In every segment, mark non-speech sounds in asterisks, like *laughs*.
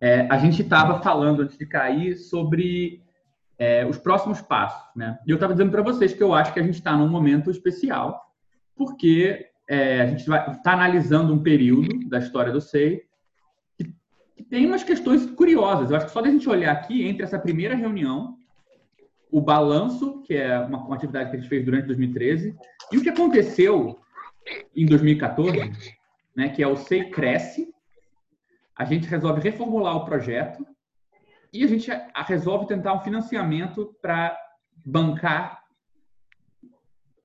é, a gente estava falando antes de cair sobre é, os próximos passos, né? E eu estava dizendo para vocês que eu acho que a gente está num momento especial, porque é, a gente está analisando um período da história do SEI que, que, tem umas questões curiosas. Eu acho que só da gente olhar aqui entre essa primeira reunião, o balanço, que é uma, uma atividade que a gente fez durante 2013, e o que aconteceu em 2014, né, que é o SEI Cresce, a gente resolve reformular o projeto e a gente resolve tentar um financiamento para bancar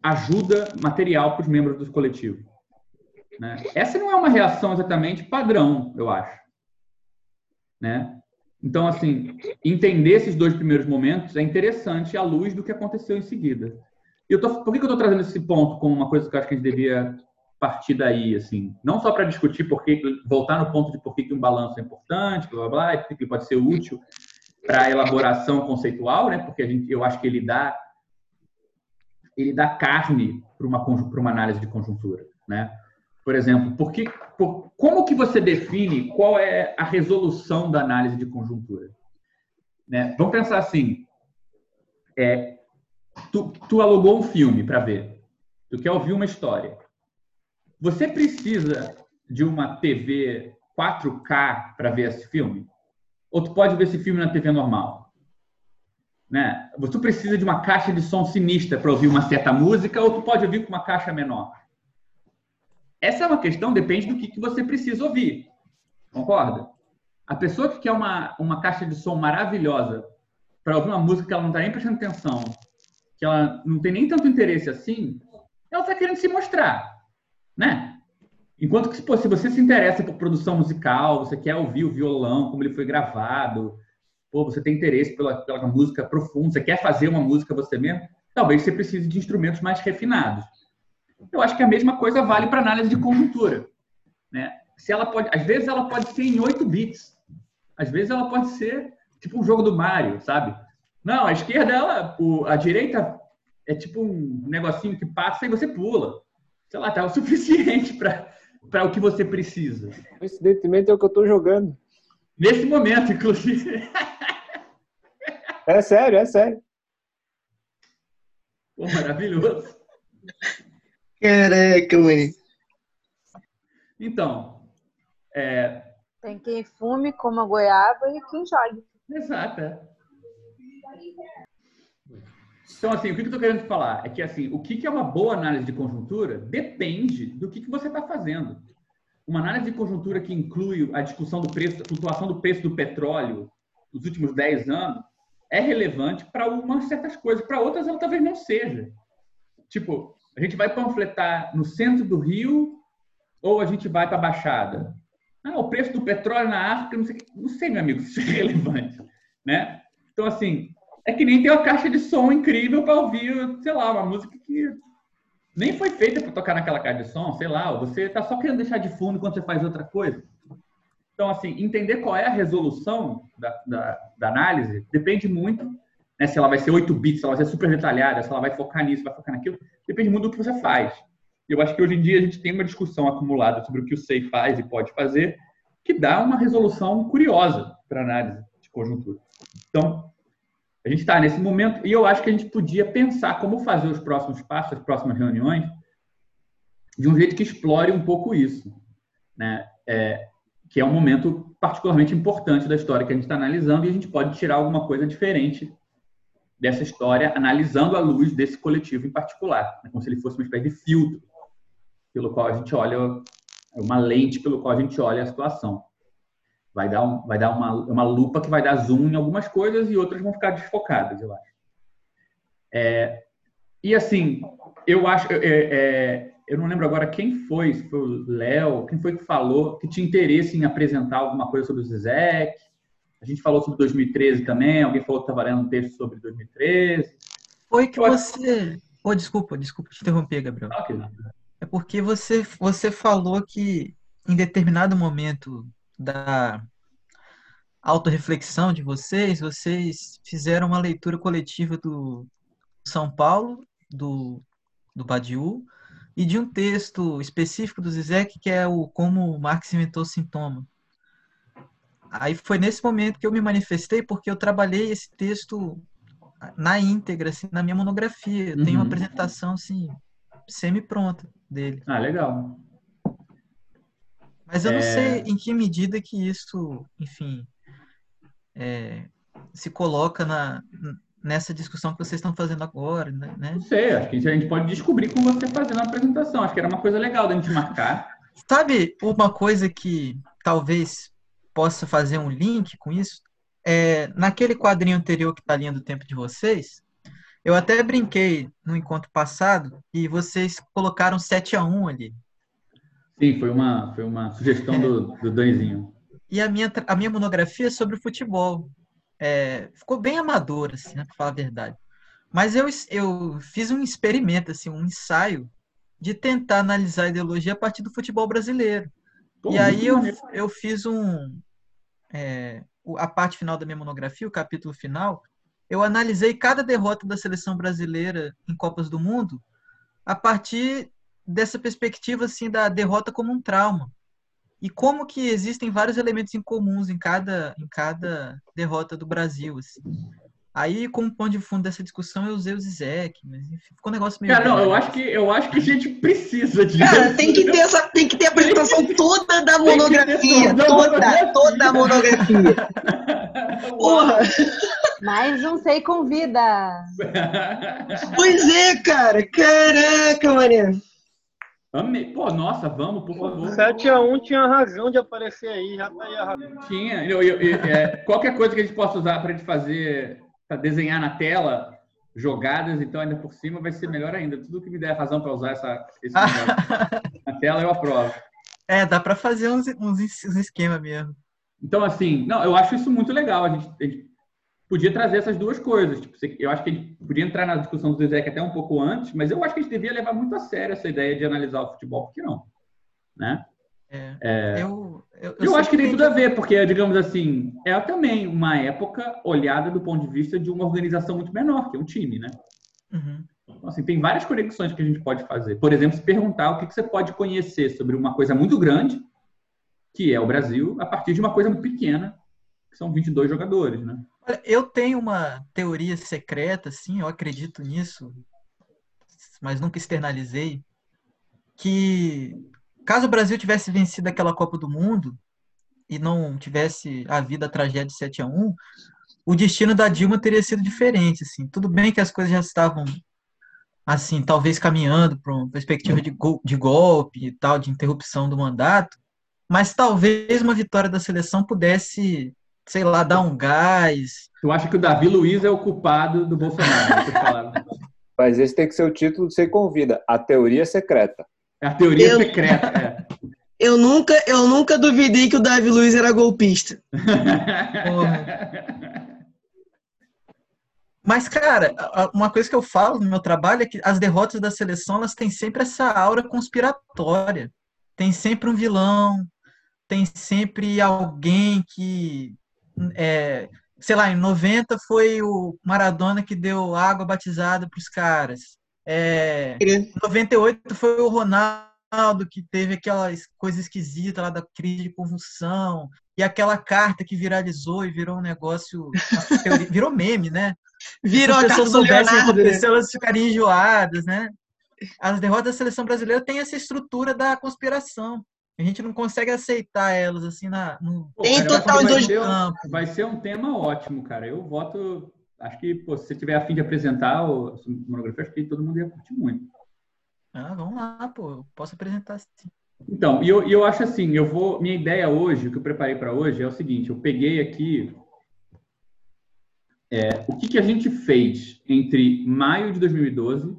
ajuda material para os membros do coletivo. Né? Essa não é uma reação exatamente padrão, eu acho. Né? Então, assim, entender esses dois primeiros momentos é interessante à luz do que aconteceu em seguida. Eu tô, por que eu estou trazendo esse ponto como uma coisa que eu acho que a gente devia partir daí, assim, não só para discutir por que, voltar no ponto de por que, um balanço é importante, blá, blá, blá, que pode ser útil para elaboração conceitual, né? Porque a gente, eu acho que ele dá ele dá carne para uma para uma análise de conjuntura, né? Por exemplo, por que, por, como que você define qual é a resolução da análise de conjuntura? Né? Vamos pensar assim: é, tu, tu alugou um filme para ver, tu quer ouvir uma história. Você precisa de uma TV 4K para ver esse filme? Ou tu pode ver esse filme na TV normal? Né? Você precisa de uma caixa de som sinistra para ouvir uma certa música ou tu pode ouvir com uma caixa menor? Essa é uma questão, depende do que, que você precisa ouvir. Concorda? A pessoa que quer uma, uma caixa de som maravilhosa para ouvir uma música que ela não está nem prestando atenção, que ela não tem nem tanto interesse assim, ela está querendo se mostrar né? Enquanto que, pô, se você se interessa por produção musical, você quer ouvir o violão, como ele foi gravado, pô, você tem interesse pela, pela música profunda, você quer fazer uma música você mesmo, talvez você precise de instrumentos mais refinados. Eu acho que a mesma coisa vale para análise de conjuntura, né? Se ela pode, às vezes ela pode ser em 8 bits, às vezes ela pode ser tipo um jogo do Mario, sabe? Não, a esquerda ela, a direita é tipo um negocinho que passa e você pula sei lá, tá o suficiente para o que você precisa. Coincidentemente é o que eu estou jogando. Nesse momento, inclusive. É sério, é sério. Pô, maravilhoso. Caraca, mãe. Então, é... tem quem fume, coma goiaba e quem jogue. Exato. Então, assim, o que eu estou querendo falar é que, assim, o que é uma boa análise de conjuntura depende do que você está fazendo. Uma análise de conjuntura que inclui a discussão do preço, a flutuação do preço do petróleo nos últimos 10 anos é relevante para umas certas coisas, para outras ela talvez não seja. Tipo, a gente vai panfletar no centro do Rio ou a gente vai para a Baixada? Ah, o preço do petróleo na África, não sei, não sei, meu amigo, se isso é relevante, né? Então, assim, é que nem tem uma caixa de som incrível para ouvir, sei lá, uma música que nem foi feita para tocar naquela caixa de som, sei lá, você está só querendo deixar de fundo quando você faz outra coisa. Então, assim, entender qual é a resolução da, da, da análise depende muito, né, se ela vai ser 8 bits, se ela vai ser super detalhada, se ela vai focar nisso, vai focar naquilo, depende muito do que você faz. Eu acho que hoje em dia a gente tem uma discussão acumulada sobre o que o SEI faz e pode fazer, que dá uma resolução curiosa para análise de conjuntura. Então, a gente está nesse momento e eu acho que a gente podia pensar como fazer os próximos passos, as próximas reuniões, de um jeito que explore um pouco isso, né? É, que é um momento particularmente importante da história que a gente está analisando e a gente pode tirar alguma coisa diferente dessa história, analisando a luz desse coletivo em particular, né? como se ele fosse uma espécie de filtro pelo qual a gente olha, uma lente pelo qual a gente olha a situação. Vai dar, um, vai dar uma, uma lupa que vai dar zoom em algumas coisas e outras vão ficar desfocadas, eu acho. É, e assim, eu acho. É, é, eu não lembro agora quem foi, se foi o Léo, quem foi que falou que tinha interesse em apresentar alguma coisa sobre o Zizek. A gente falou sobre 2013 também, alguém falou que estava lendo um texto sobre 2013. Foi que eu você. Acho... Oh, desculpa, desculpa te interromper, Gabriel. Okay. É porque você, você falou que em determinado momento da autorreflexão de vocês, vocês fizeram uma leitura coletiva do São Paulo, do, do Badiou, e de um texto específico do Zizek, que é o Como Marx Inventou Sintoma. aí foi nesse momento que eu me manifestei, porque eu trabalhei esse texto na íntegra, assim, na minha monografia. Eu tenho uma Uhum. apresentação, assim, semi-pronta dele. Ah, legal. Mas eu não É. sei em que medida que isso, enfim, é, se coloca na, nessa discussão que vocês estão fazendo agora, né? Não sei, acho que a gente pode descobrir com você fazendo a apresentação. Acho que era uma coisa legal da gente marcar. Sabe uma coisa que talvez possa fazer um link com isso? É, naquele quadrinho anterior que está linha do tempo de vocês, eu até brinquei no encontro passado e vocês colocaram 7 a 1 ali. Sim, foi uma, foi uma sugestão do, do Danizinho. E a minha, a minha monografia é sobre futebol. É, ficou bem amadora, assim, né, para falar a verdade. Mas eu, eu fiz um experimento, assim, um ensaio de tentar analisar a ideologia a partir do futebol brasileiro. E aí eu, eu fiz um. é, o- a parte final da minha monografia, o capítulo final, eu analisei cada derrota da seleção brasileira em Copas do Mundo a partir dessa perspectiva assim da derrota como um trauma. E como que existem vários elementos em comuns em cada, em cada derrota do Brasil. Assim. Aí, como pano de fundo dessa discussão, eu usei o Zizek, mas enfim, ficou um negócio meio. Cara, não, eu acho que, eu acho que a gente precisa de. Cara, tem que ter essa, tem que ter a apresentação toda da monografia, toda a toda, monografia. toda a monografia. *laughs* Porra, Mais um Sei Convida. pois é, cara, caraca, mané. Amei. Pô, nossa, vamos, por favor. 7x1 tinha razão de aparecer aí, já tá aí a razão. Tinha. Eu- eu- eu- é, qualquer coisa que a gente possa usar para gente fazer, para desenhar na tela, jogadas, então ainda por cima vai ser melhor ainda. Tudo que me der razão para usar essa, esse *laughs* negócio na tela, eu aprovo. É, dá pra fazer uns, uns, uns esquemas mesmo. Então, assim, não, eu acho isso muito legal. A gente, a gente podia trazer essas duas coisas. Tipo, eu acho que a gente podia entrar na discussão do Zezek até um pouco antes, mas eu acho que a gente devia levar muito a sério essa ideia de analisar o futebol, por que não? Né? É, Eu, eu, Eu, sei acho que tem tudo a ver, porque, digamos assim, é também uma época olhada do ponto de vista de uma organização muito menor, que é um time, né? Uhum. Então, assim, tem várias conexões que a gente pode fazer. Por exemplo, se perguntar o que você pode conhecer sobre uma coisa muito grande, que é o Brasil, a partir de uma coisa pequena, que são 22 jogadores, né? Olha, eu tenho uma teoria secreta, assim, eu acredito nisso, mas nunca externalizei, que caso o Brasil tivesse vencido aquela Copa do Mundo e não tivesse havido a tragédia de 7 a 1 o destino da Dilma teria sido diferente, assim. Tudo bem que as coisas já estavam, assim, talvez caminhando para uma perspectiva de, gol- de golpe e tal, de interrupção do mandato, mas talvez uma vitória da seleção pudesse, sei lá, dar um gás, Tu acha que o Davi Luiz é o culpado do Bolsonaro? né. *laughs* Mas esse tem que ser o título de Você Convida, a teoria secreta. É a teoria Eu- secreta. É. *laughs* Eu nunca, eu nunca duvidei que o Davi Luiz era golpista. *laughs* Mas, cara, uma coisa que eu falo no meu trabalho é que as derrotas da seleção elas têm sempre essa aura conspiratória. Tem sempre um vilão, tem sempre alguém que. É, sei lá, em 90 foi o Maradona que deu água batizada para os caras. É, em 98 foi o Ronaldo que teve aquela es- coisa esquisita lá da crise de convulsão. E aquela carta que viralizou e virou um negócio. *laughs* teoria- virou meme, né? Virou Se as pessoas soubessem o que aconteceu, elas ficariam enjoadas, né? As derrotas da seleção brasileira têm essa estrutura da conspiração. A gente não consegue aceitar elas assim na, no, Pô, Tem cara, total vai dois- ser, um, campo. vai ser um tema ótimo, cara. Eu voto. Acho que, pô, se você tiver a fim de apresentar o monografia, acho que todo mundo ia curtir muito. Ah, vamos lá, pô. Eu posso apresentar sim. Então, e eu, eu acho assim, eu vou. Minha ideia hoje, o que eu preparei para hoje é o seguinte: eu peguei aqui é, o que, que a gente fez entre maio de 2012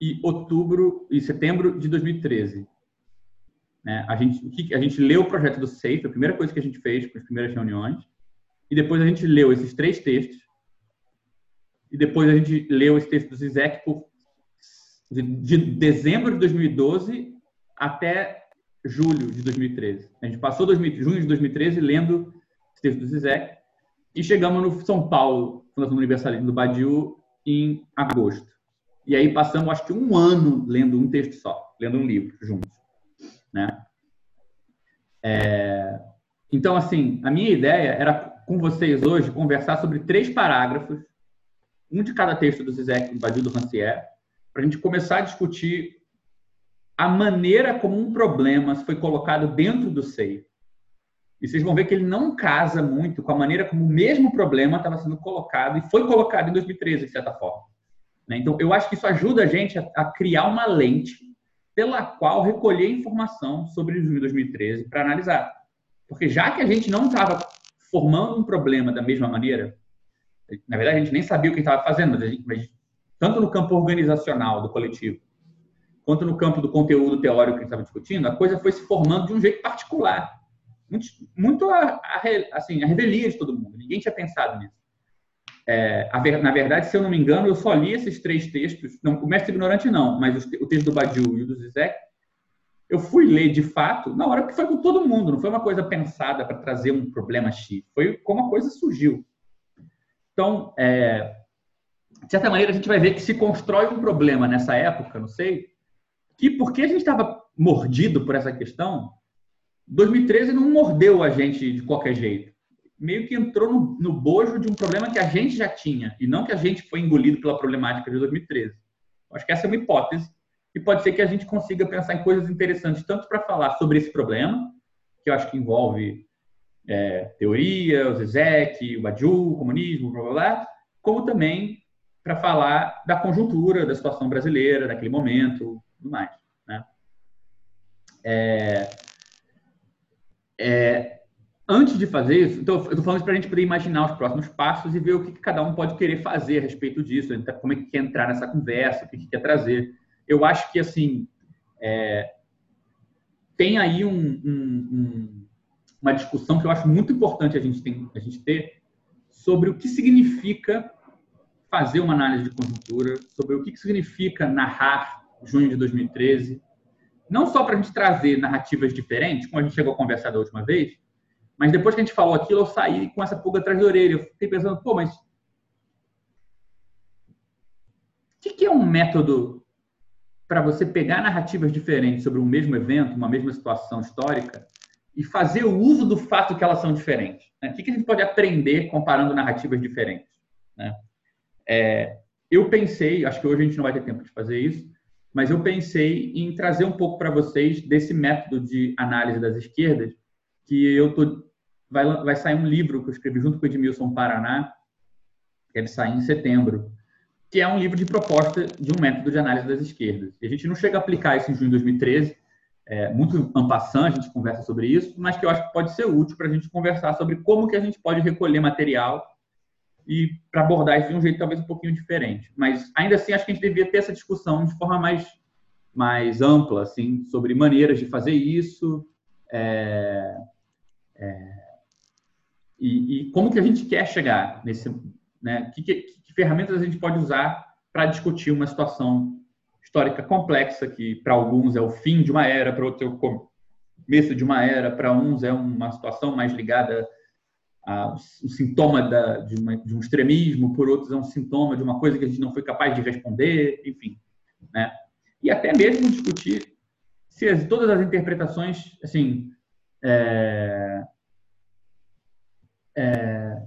e outubro e setembro de 2013. Né? A, gente, a gente leu o projeto do SAFE, a primeira coisa que a gente fez com as primeiras reuniões, e depois a gente leu esses três textos, e depois a gente leu esse texto do Zizek por, de, de dezembro de 2012 até julho de 2013. A gente passou 2000, junho de 2013 lendo esse texto do Zizek e chegamos no São Paulo, Fundação Universalista do Badiu, em agosto. E aí passamos, acho que um ano lendo um texto só, lendo um livro juntos. Né? É, Então, assim, a minha ideia era com vocês hoje conversar sobre três parágrafos, um de cada texto do Zizek, do Badil do Rancière, para a gente começar a discutir a maneira como um problema foi colocado dentro do SEI. E vocês vão ver que ele não casa muito com a maneira como o mesmo problema estava sendo colocado e foi colocado em 2013, de certa forma. Né? Então, eu acho que isso ajuda a gente a, criar uma lente pela qual recolher informação sobre o junho de 2013 para analisar. Porque já que a gente não estava formando um problema da mesma maneira, na verdade a gente nem sabia o que estava fazendo, mas, gente, mas tanto no campo organizacional do coletivo, quanto no campo do conteúdo teórico que estava discutindo, a coisa foi se formando de um jeito particular. Muito, muito a, a, assim, a revelia de todo mundo. Ninguém tinha pensado nisso. É, na verdade, se eu não me engano, eu só li esses três textos. Não, o Mestre Ignorante não, mas o, o texto do Badiou e o do Zizek, eu fui ler de fato na hora que foi com todo mundo. Não foi uma coisa pensada para trazer um problema X. Foi como a coisa surgiu. Então, é, de certa maneira, a gente vai ver que se constrói um problema nessa época, não sei, que porque a gente estava mordido por essa questão, 2013 não mordeu a gente de qualquer jeito. Meio que entrou no, no bojo de um problema que a gente já tinha, e não que a gente foi engolido pela problemática de 2013. Acho que essa é uma hipótese, e pode ser que a gente consiga pensar em coisas interessantes, tanto para falar sobre esse problema, que eu acho que envolve é, teoria, o Zizek, o Badiou, o comunismo, blá, blá, blá, como também para falar da conjuntura, da situação brasileira, daquele momento, tudo mais. Né? É, é, antes de fazer isso, então eu estou falando para a gente poder imaginar os próximos passos e ver o que, que, cada um pode querer fazer a respeito disso, como é que quer entrar nessa conversa, o que, que quer trazer. Eu acho que, assim, é, tem aí um, um, um, uma discussão que eu acho muito importante a gente, tem, a gente ter sobre o que significa fazer uma análise de conjuntura, sobre o que, que significa narrar junho de 2013, não só para a gente trazer narrativas diferentes, como a gente chegou a conversar da última vez, mas depois que a gente falou aquilo, eu saí com essa pulga atrás da orelha. Eu fiquei pensando, pô, mas o que, é um método para você pegar narrativas diferentes sobre um mesmo evento, uma mesma situação histórica, e fazer o uso do fato que elas são diferentes? Né? O que, que a gente pode aprender comparando narrativas diferentes? Né? É, eu pensei, acho que hoje a gente não vai ter tempo de fazer isso, mas eu pensei em trazer um pouco para vocês desse método de análise das esquerdas, que eu tô vai, vai sair um livro que eu escrevi junto com o Edmilson Paraná, deve sair em setembro, que é um livro de proposta de um método de análise das esquerdas. E a gente não chega a aplicar isso em junho de 2013, é, muito ampassant, a gente conversa sobre isso, mas que eu acho que pode ser útil para a gente conversar sobre como que a gente pode recolher material e para abordar isso de um jeito talvez um pouquinho diferente. Mas ainda assim acho que a gente devia ter essa discussão de forma mais mais ampla, assim, sobre maneiras de fazer isso é, é, e, e, como que a gente quer chegar nesse, né? Que, que, que ferramentas a gente pode usar para discutir uma situação histórica complexa que para alguns é o fim de uma era, para outros é o começo de uma era, para uns é uma situação mais ligada ah, um sintoma da, de, uma, de, um extremismo, por outros é um sintoma de uma coisa que a gente não foi capaz de responder, enfim. Né? E até mesmo discutir se as, todas as interpretações, assim, é, é,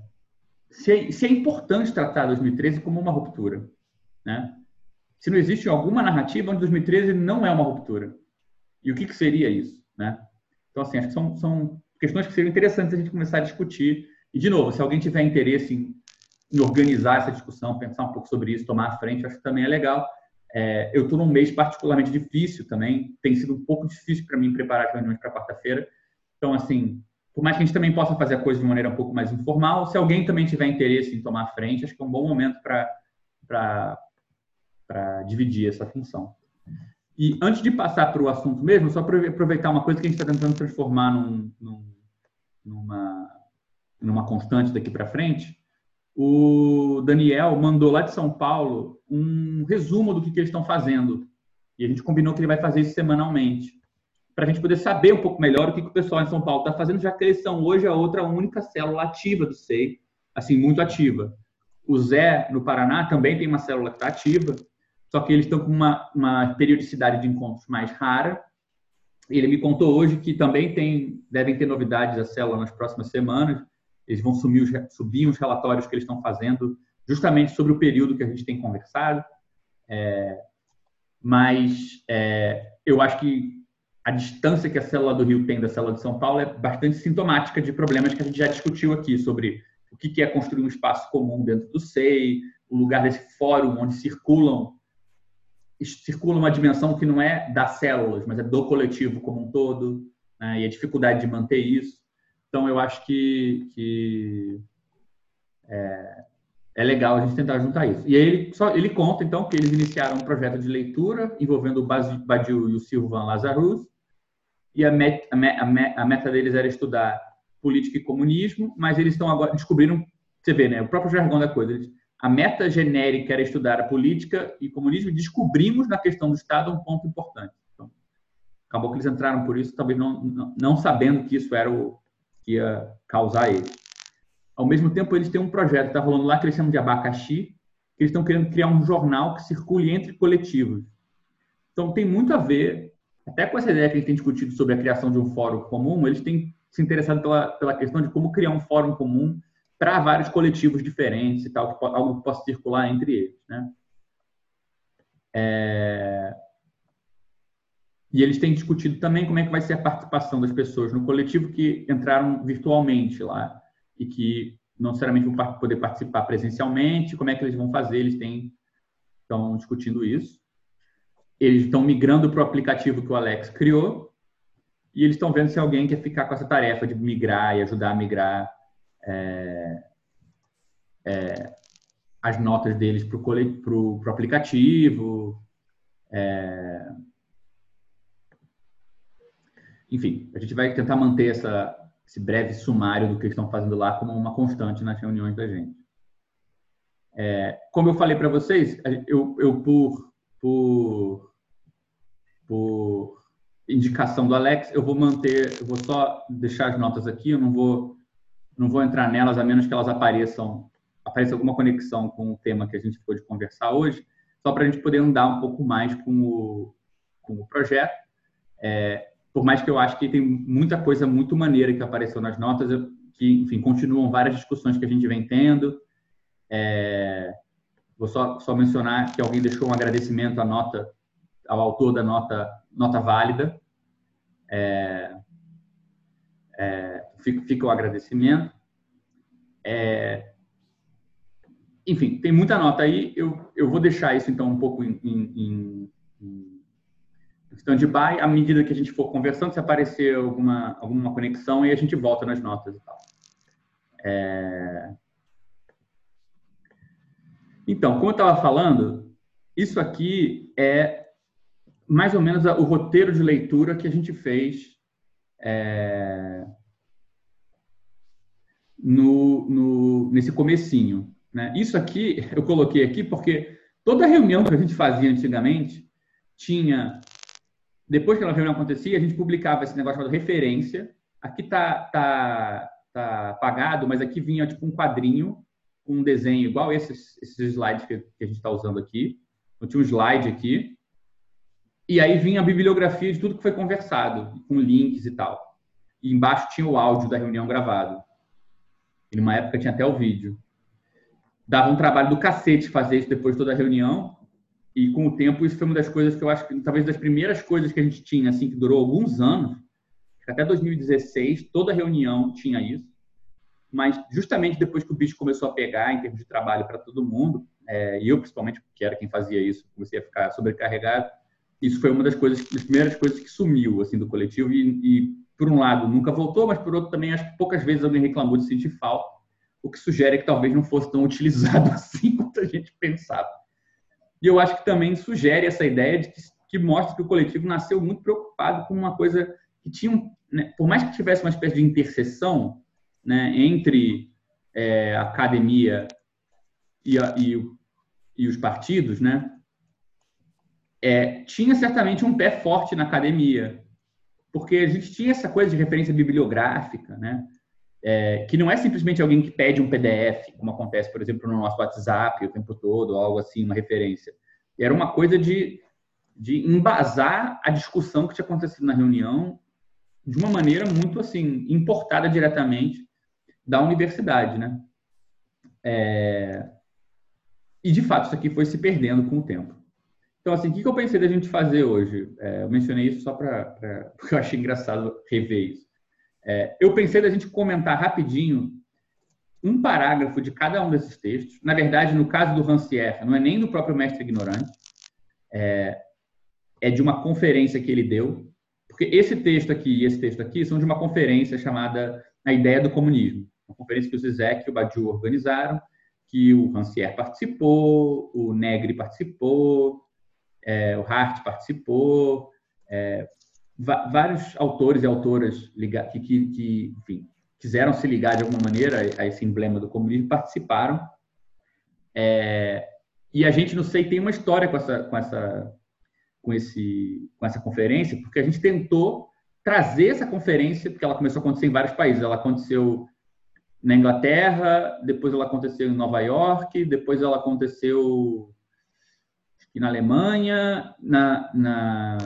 se, é, se, é, importante tratar 2013 como uma ruptura. Né? Se não existe alguma narrativa onde 2013 não é uma ruptura. E o que, que seria isso? Né? Então, assim, acho que são, são questões que seriam interessantes a gente começar a discutir. E, de novo, se alguém tiver interesse em, em organizar essa discussão, pensar um pouco sobre isso, tomar a frente, acho que também é legal. É, eu estou num mês particularmente difícil também, tem sido um pouco difícil para mim preparar as reuniões para quarta-feira. Então, assim, por mais que a gente também possa fazer a coisa de maneira um pouco mais informal, se alguém também tiver interesse em tomar frente, acho que é um bom momento para dividir essa função. E antes de passar para o assunto mesmo, só para aproveitar uma coisa que a gente está tentando transformar num, num, numa, numa constante daqui para frente, o Daniel mandou lá de São Paulo um resumo do que, que eles estão fazendo. E a gente combinou que ele vai fazer isso semanalmente. Para a gente poder saber um pouco melhor o que, que o pessoal em São Paulo está fazendo, já que eles são hoje a outra única célula ativa do SEI, assim, muito ativa. O Zé, no Paraná, também tem uma célula que está ativa, só que eles estão com uma, uma periodicidade de encontros mais rara. Ele me contou hoje que também tem, devem ter novidades da célula nas próximas semanas. Eles vão subir os, subir os relatórios que eles estão fazendo, justamente sobre o período que a gente tem conversado. É, mas é, eu acho que a distância que a célula do Rio tem da célula de São Paulo é bastante sintomática de problemas que a gente já discutiu aqui sobre o que é construir um espaço comum dentro do SEI, o lugar desse fórum onde circulam circula uma dimensão que não é das células, mas é do coletivo como um todo, né? e a dificuldade de manter isso. Então, eu acho que, que é, é, legal a gente tentar juntar isso. E aí ele, só, ele conta, então, que eles iniciaram um projeto de leitura envolvendo o Badiou e o Silvan Lazarus, e a, met, a, met, a meta deles era estudar política e comunismo, mas eles estão agora descobriram, você vê, né, o próprio jargão da coisa, eles, a meta genérica era estudar a política e comunismo, e descobrimos na questão do Estado um ponto importante. Então, acabou que eles entraram por isso, talvez não, não, não sabendo que isso era o que ia causar eles. Ao mesmo tempo, eles têm um projeto está rolando lá que eles chamam de abacaxi, que eles estão querendo criar um jornal que circule entre coletivos. Então, tem muito a ver, até com essa ideia que a gente tem discutido sobre a criação de um fórum comum, eles têm se interessado pela, pela questão de como criar um fórum comum para vários coletivos diferentes e tal, que, algo que possa circular entre eles, né? É... E eles têm discutido também como é que vai ser a participação das pessoas no coletivo que entraram virtualmente lá e que não necessariamente vão poder participar presencialmente, como é que eles vão fazer, eles têm, estão discutindo isso. Eles estão migrando para o aplicativo que o Alex criou e eles estão vendo se alguém quer ficar com essa tarefa de migrar e ajudar a migrar é, é, as notas deles para o aplicativo. É, enfim, a gente vai tentar manter essa, esse breve sumário do que eles estão fazendo lá como uma constante nas reuniões da gente. É, como eu falei para vocês, eu, eu por, por, por indicação do Alex, eu vou manter, eu vou só deixar as notas aqui, eu não vou, não vou entrar nelas a menos que elas apareçam, apareça alguma conexão com o tema que a gente ficou de conversar hoje, só para a gente poder andar um pouco mais com o, com o projeto. É, por mais que eu acho que tem muita coisa muito maneira que apareceu nas notas, que, enfim, continuam várias discussões que a gente vem tendo. É, vou só, só mencionar que alguém deixou um agradecimento à nota, ao autor da nota, nota válida. É, é, fica, fica, o agradecimento. É, enfim, tem muita nota aí. Eu, eu vou deixar isso, então, um pouco em, em, em stand-by, à medida que a gente for conversando, se aparecer alguma, alguma conexão, aí a gente volta nas notas e tal. É... Então, como eu estava falando, isso aqui é mais ou menos o roteiro de leitura que a gente fez é... no, no, nesse comecinho. Né? Isso aqui, *laughs* eu coloquei aqui porque toda reunião que a gente fazia antigamente tinha depois que a reunião acontecia, a gente publicava esse negócio chamado referência. Aqui tá, tá, tá apagado, mas aqui vinha tipo um quadrinho com um desenho igual esses, esses slides que, a gente está usando aqui. Eu tinha um slide aqui. E aí vinha a bibliografia de tudo que foi conversado, com links e tal. E embaixo tinha o áudio da reunião gravado. E numa época tinha até o vídeo. Dava um trabalho do cacete fazer isso depois de toda a reunião, e com o tempo, isso foi uma das coisas que eu acho que, talvez, das primeiras coisas que a gente tinha, assim, que durou alguns anos, até 2016, toda reunião tinha isso. Mas, justamente depois que o bicho começou a pegar, em termos de trabalho para todo mundo, é, e eu, principalmente, que era quem fazia isso, comecei a ficar sobrecarregado, isso foi uma das coisas, das primeiras coisas que sumiu, assim, do coletivo. E, e por um lado, nunca voltou, mas, por outro, também, acho que poucas vezes alguém reclamou de sentir falta, o que sugere que talvez não fosse tão *laughs* utilizado assim quanto a gente pensava. E eu acho que também sugere essa ideia de que, que mostra que o coletivo nasceu muito preocupado com uma coisa que tinha, né, por mais que tivesse uma espécie de interseção né, entre é, a academia e, a, e, e, os partidos, né, é, tinha certamente um pé forte na academia, porque a gente tinha essa coisa de referência bibliográfica, né, é, que não é simplesmente alguém que pede um PDF, como acontece, por exemplo, no nosso WhatsApp o tempo todo, algo assim, uma referência. Era uma coisa de de embasar a discussão que tinha acontecido na reunião de uma maneira muito assim importada diretamente da universidade, né? É... E de fato isso aqui foi se perdendo com o tempo. Então assim, o que eu pensei da gente fazer hoje? É, eu mencionei isso só para *laughs* porque eu achei engraçado rever isso. É, eu pensei da gente comentar rapidinho um parágrafo de cada um desses textos. Na verdade, no caso do Rancière, não é nem do próprio mestre ignorante, é, é de uma conferência que ele deu, porque esse texto aqui e esse texto aqui são de uma conferência chamada A Ideia do Comunismo, uma conferência que o Zizek e o Badiou organizaram, que o Rancière participou, o Negri participou, é, o Hart participou, é, vários autores e autoras que, que, que enfim, quiseram se ligar de alguma maneira a esse emblema do comunismo participaram. É, e a gente, não sei, tem uma história com essa, com essa, com esse, com essa conferência, porque a gente tentou trazer essa conferência, porque ela começou a acontecer em vários países. Ela aconteceu na Inglaterra, depois ela aconteceu em Nova York, depois ela aconteceu na Alemanha, na, na,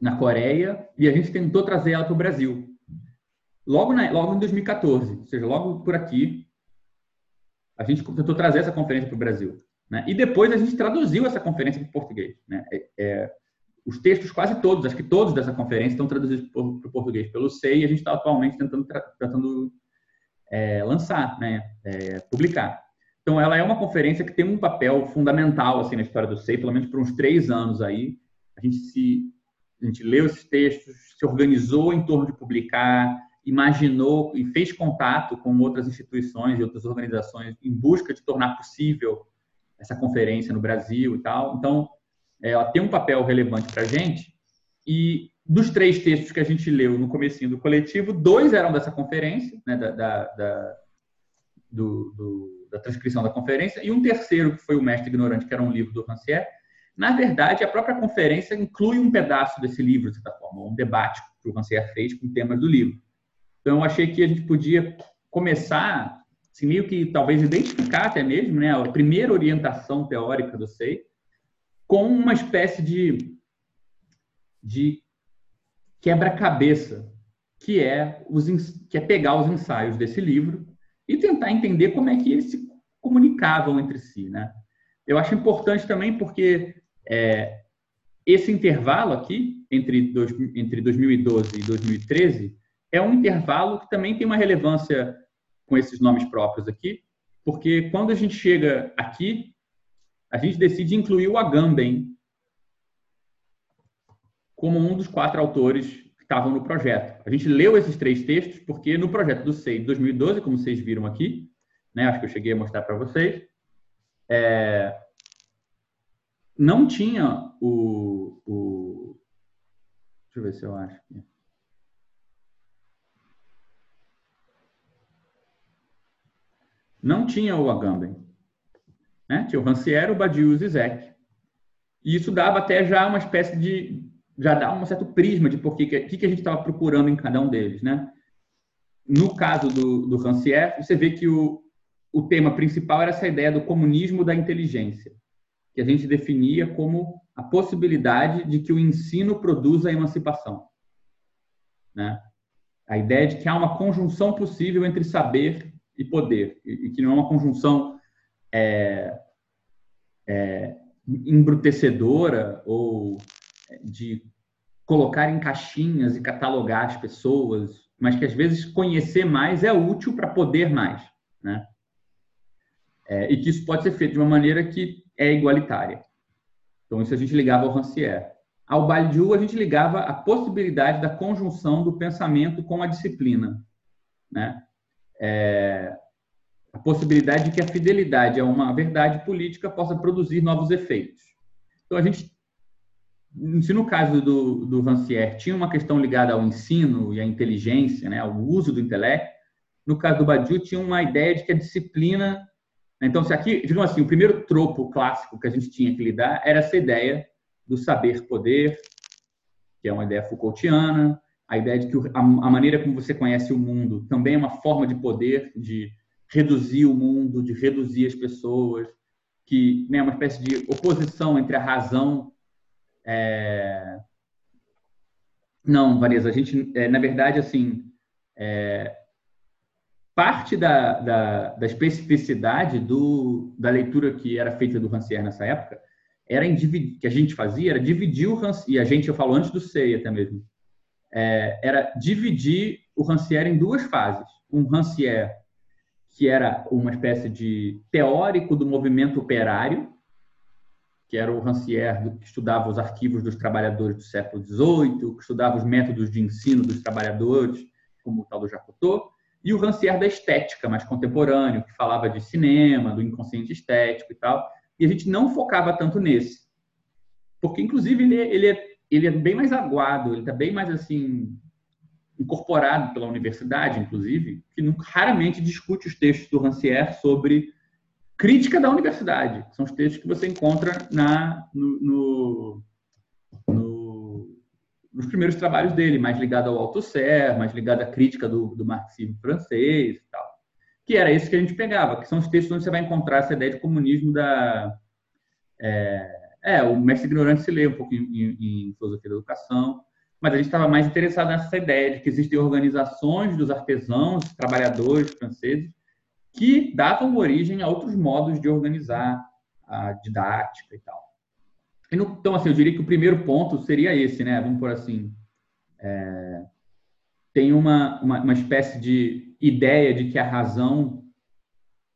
na Coreia, e a gente tentou trazer ela para o Brasil. Logo, na, logo em 2014, ou seja, logo por aqui, a gente tentou trazer essa conferência para o Brasil. Né? E depois a gente traduziu essa conferência para o português. Né? É, é, os textos, quase todos, acho que todos dessa conferência estão traduzidos para o português pelo SEI e a gente está atualmente tentando, tentando é, lançar, né? É, publicar. Então, ela é uma conferência que tem um papel fundamental assim na história do SEI, pelo menos por uns três anos aí. A gente se a gente leu esses textos, se organizou em torno de publicar, imaginou e fez contato com outras instituições e outras organizações em busca de tornar possível essa conferência no Brasil e tal. Então, é, ela tem um papel relevante para a gente. E dos três textos que a gente leu no comecinho do coletivo, dois eram dessa conferência, né, da, da, da, do, do, da transcrição da conferência, e um terceiro, que foi o Mestre Ignorante, que era um livro do Rancière. Na verdade, a própria conferência inclui um pedaço desse livro, de certa forma, um debate que o Rancière fez com temas do livro. Então, eu achei que a gente podia começar assim, meio que talvez identificar até mesmo né, a primeira orientação teórica do SEI com uma espécie de, de quebra-cabeça, que é, os, que é pegar os ensaios desse livro e tentar entender como é que eles se comunicavam entre si. Né? Eu acho importante também porque é, esse intervalo aqui, entre, dois, entre 2012 e 2013, é um intervalo que também tem uma relevância com esses nomes próprios aqui, porque quando a gente chega aqui, a gente decide incluir o Agamben como um dos quatro autores estavam no projeto. A gente leu esses três textos porque no projeto do SEI de 2012, como vocês viram aqui, né, acho que eu cheguei a mostrar para vocês, é, não tinha o, o, Deixa eu ver se eu acho aqui. não tinha o Agamben. Né? Tinha o Rancière, o Badiou e o Zizek. E isso dava até já uma espécie de... Já dá um certo prisma de por que, que, que a gente estava procurando em cada um deles. Né? No caso do, do Rancière, você vê que o, o tema principal era essa ideia do comunismo da inteligência, que a gente definia como a possibilidade de que o ensino produza a emancipação. Né? A ideia de que há uma conjunção possível entre saber e poder, e, que não é uma conjunção é, é, embrutecedora ou de colocar em caixinhas e catalogar as pessoas, mas que às vezes conhecer mais é útil para poder mais, né? É, e que isso pode ser feito de uma maneira que é igualitária. Então, isso a gente ligava ao Rancière. Ao Badiou, a gente ligava a possibilidade da conjunção do pensamento com a disciplina. Né? é, a possibilidade de que a fidelidade a uma verdade política possa produzir novos efeitos. Então, a gente, se no caso do, do Rancière tinha uma questão ligada ao ensino e à inteligência, né, ao uso do intelecto, no caso do Badiou tinha uma ideia de que a disciplina... Né, então, se aqui, digamos assim, o primeiro tropo clássico que a gente tinha que lidar era essa ideia do saber-poder, que é uma ideia Foucaultiana, a ideia de que a, maneira como você conhece o mundo também é uma forma de poder, de reduzir o mundo, de reduzir as pessoas, que né, uma espécie de oposição entre a razão. É... Não, Vanessa, a gente, é, na verdade, assim, é, parte da, da, da, especificidade do, da leitura que era feita do Rancière nessa época era dividir, que a gente fazia era dividir o Rancière, e a gente, eu falo antes do SEI até mesmo, é, era dividir o Rancière em duas fases. Um Rancière que era uma espécie de teórico do movimento operário, que era o Rancière, que estudava os arquivos dos trabalhadores do século XVIII, que estudava os métodos de ensino dos trabalhadores, como o tal do Jacotot, e o Rancière da estética, mais contemporâneo, que falava de cinema, do inconsciente estético e tal. E a gente não focava tanto nesse. Porque, inclusive, ele, é, ele, é, ele é bem mais aguado, ele está bem mais, assim, incorporado pela universidade, inclusive, que raramente discute os textos do Rancière sobre crítica da universidade. São os textos que você encontra na, no, no, no, nos primeiros trabalhos dele, mais ligado ao Althusser, mais ligado à crítica do, do marxismo francês e tal. Que era esse que a gente pegava, que são os textos onde você vai encontrar essa ideia de comunismo da... É, é o mestre ignorante se lê um pouco em, em, em filosofia da educação, mas a gente estava mais interessado nessa ideia de que existem organizações dos artesãos, trabalhadores franceses, que davam origem a outros modos de organizar a didática e tal. Então, assim, eu diria que o primeiro ponto seria esse, né? Vamos por assim, é, tem uma, uma, uma, espécie de ideia de que a razão,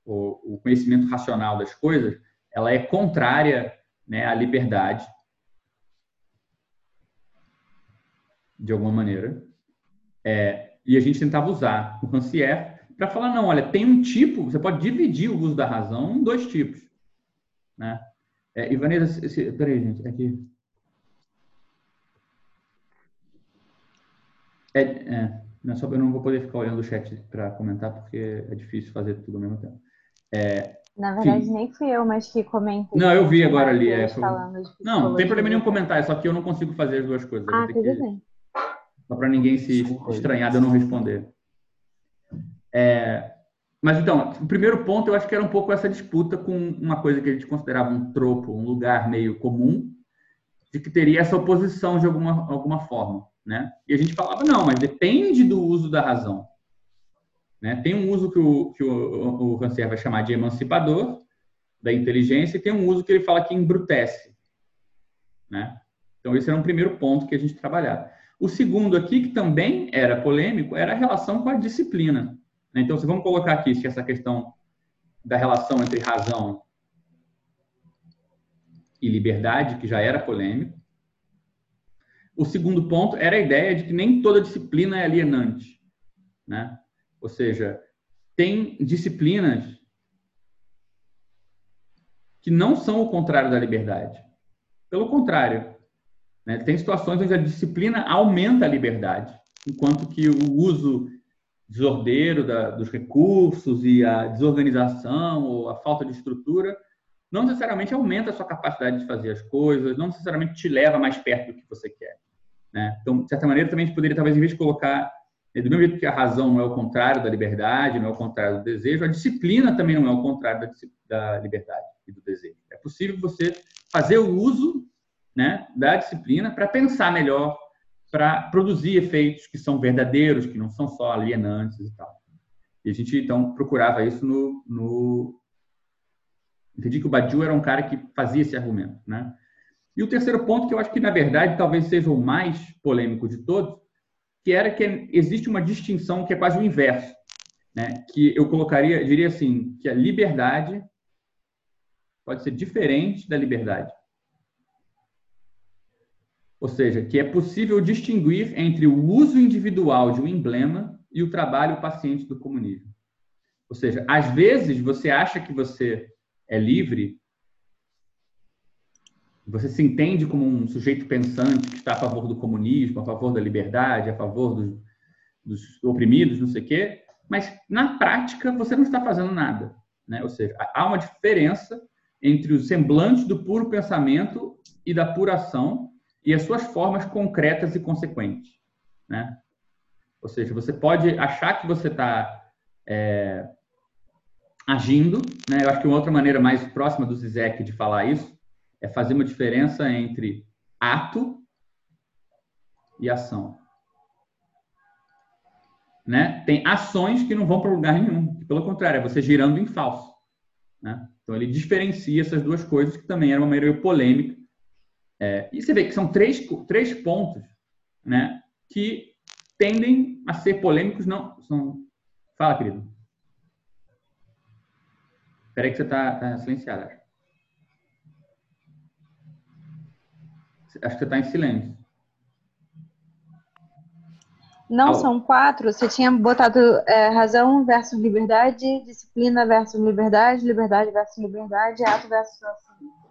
o, o conhecimento racional das coisas, ela é contrária né, à liberdade de alguma maneira. É, e a gente tentava usar o Rancière para falar, não, olha, tem um tipo, você pode dividir o uso da razão em dois tipos. Né? É, Vanessa, esse, peraí, gente, aqui. É, é, não, só, eu não vou poder ficar olhando o chat para comentar, porque é difícil fazer tudo ao mesmo tempo. É, Na verdade, nem fui eu, mas que comentei. Não, eu vi agora ali. É, não, não tem problema nenhum comentar, é só que eu não consigo fazer as duas coisas. Ah, tudo que... bem. Só para ninguém se estranhar de eu não responder. É, mas então, o primeiro ponto eu acho que era um pouco essa disputa com uma coisa que a gente considerava um tropo, um lugar meio comum, de que teria essa oposição de alguma, alguma forma. Né? E a gente falava, não, mas depende do uso da razão. Né? Tem um uso que o, que o, o vai chamar de emancipador da inteligência e tem um uso que ele fala que embrutece. Né? Então, esse era um primeiro ponto que a gente trabalhava. O segundo aqui, que também era polêmico, era a relação com a disciplina. Né? Então, se vamos colocar aqui essa questão da relação entre razão e liberdade, que já era polêmico. O segundo ponto era a ideia de que nem toda disciplina é alienante. Né? Ou seja, tem disciplinas que não são o contrário da liberdade. Pelo contrário, né? Tem situações onde a disciplina aumenta a liberdade, enquanto que o uso desordeiro da, dos recursos e a desorganização ou a falta de estrutura não necessariamente aumenta a sua capacidade de fazer as coisas, não necessariamente te leva mais perto do que você quer. Né? Então, de certa maneira, também a gente poderia, talvez, em vez de colocar, né, do mesmo jeito que a razão não é o contrário da liberdade, não é o contrário do desejo, a disciplina também não é o contrário da, da liberdade e do desejo. É possível você fazer o uso né, da disciplina para pensar melhor, para produzir efeitos que são verdadeiros, que não são só alienantes e tal. E a gente, então, procurava isso no... no... Entendi que o Badiou era um cara que fazia esse argumento, né? E o terceiro ponto, que eu acho que, na verdade, talvez seja o mais polêmico de todos, que era que existe uma distinção que é quase o inverso, né? que eu colocaria, diria assim, que a liberdade pode ser diferente da liberdade. Ou seja, que é possível distinguir entre o uso individual de um emblema e o trabalho paciente do comunismo. Ou seja, às vezes você acha que você é livre, você se entende como um sujeito pensante que está a favor do comunismo, a favor da liberdade, a favor dos, dos oprimidos, não sei o quê, mas na prática você não está fazendo nada. Né? Ou seja, há uma diferença entre os semblantes do puro pensamento e da pura ação, e as suas formas concretas e consequentes. Né? Ou seja, você pode achar que você está é, agindo. Né? Eu acho que uma outra maneira mais próxima do Zizek de falar isso é fazer uma diferença entre ato e ação. Né? Tem ações que não vão para lugar nenhum, que, pelo contrário, é você girando em falso. Né? Então ele diferencia essas duas coisas, que também era uma maneira polêmica. É, e você vê que são três, três pontos né, que tendem a ser polêmicos. Não, são... Fala, querido. Espera aí que você está tá silenciado, acho. Acho que você está em silêncio. Não, Au. são quatro. Você tinha botado é, razão versus liberdade, disciplina versus liberdade, liberdade versus liberdade, ato versus ação.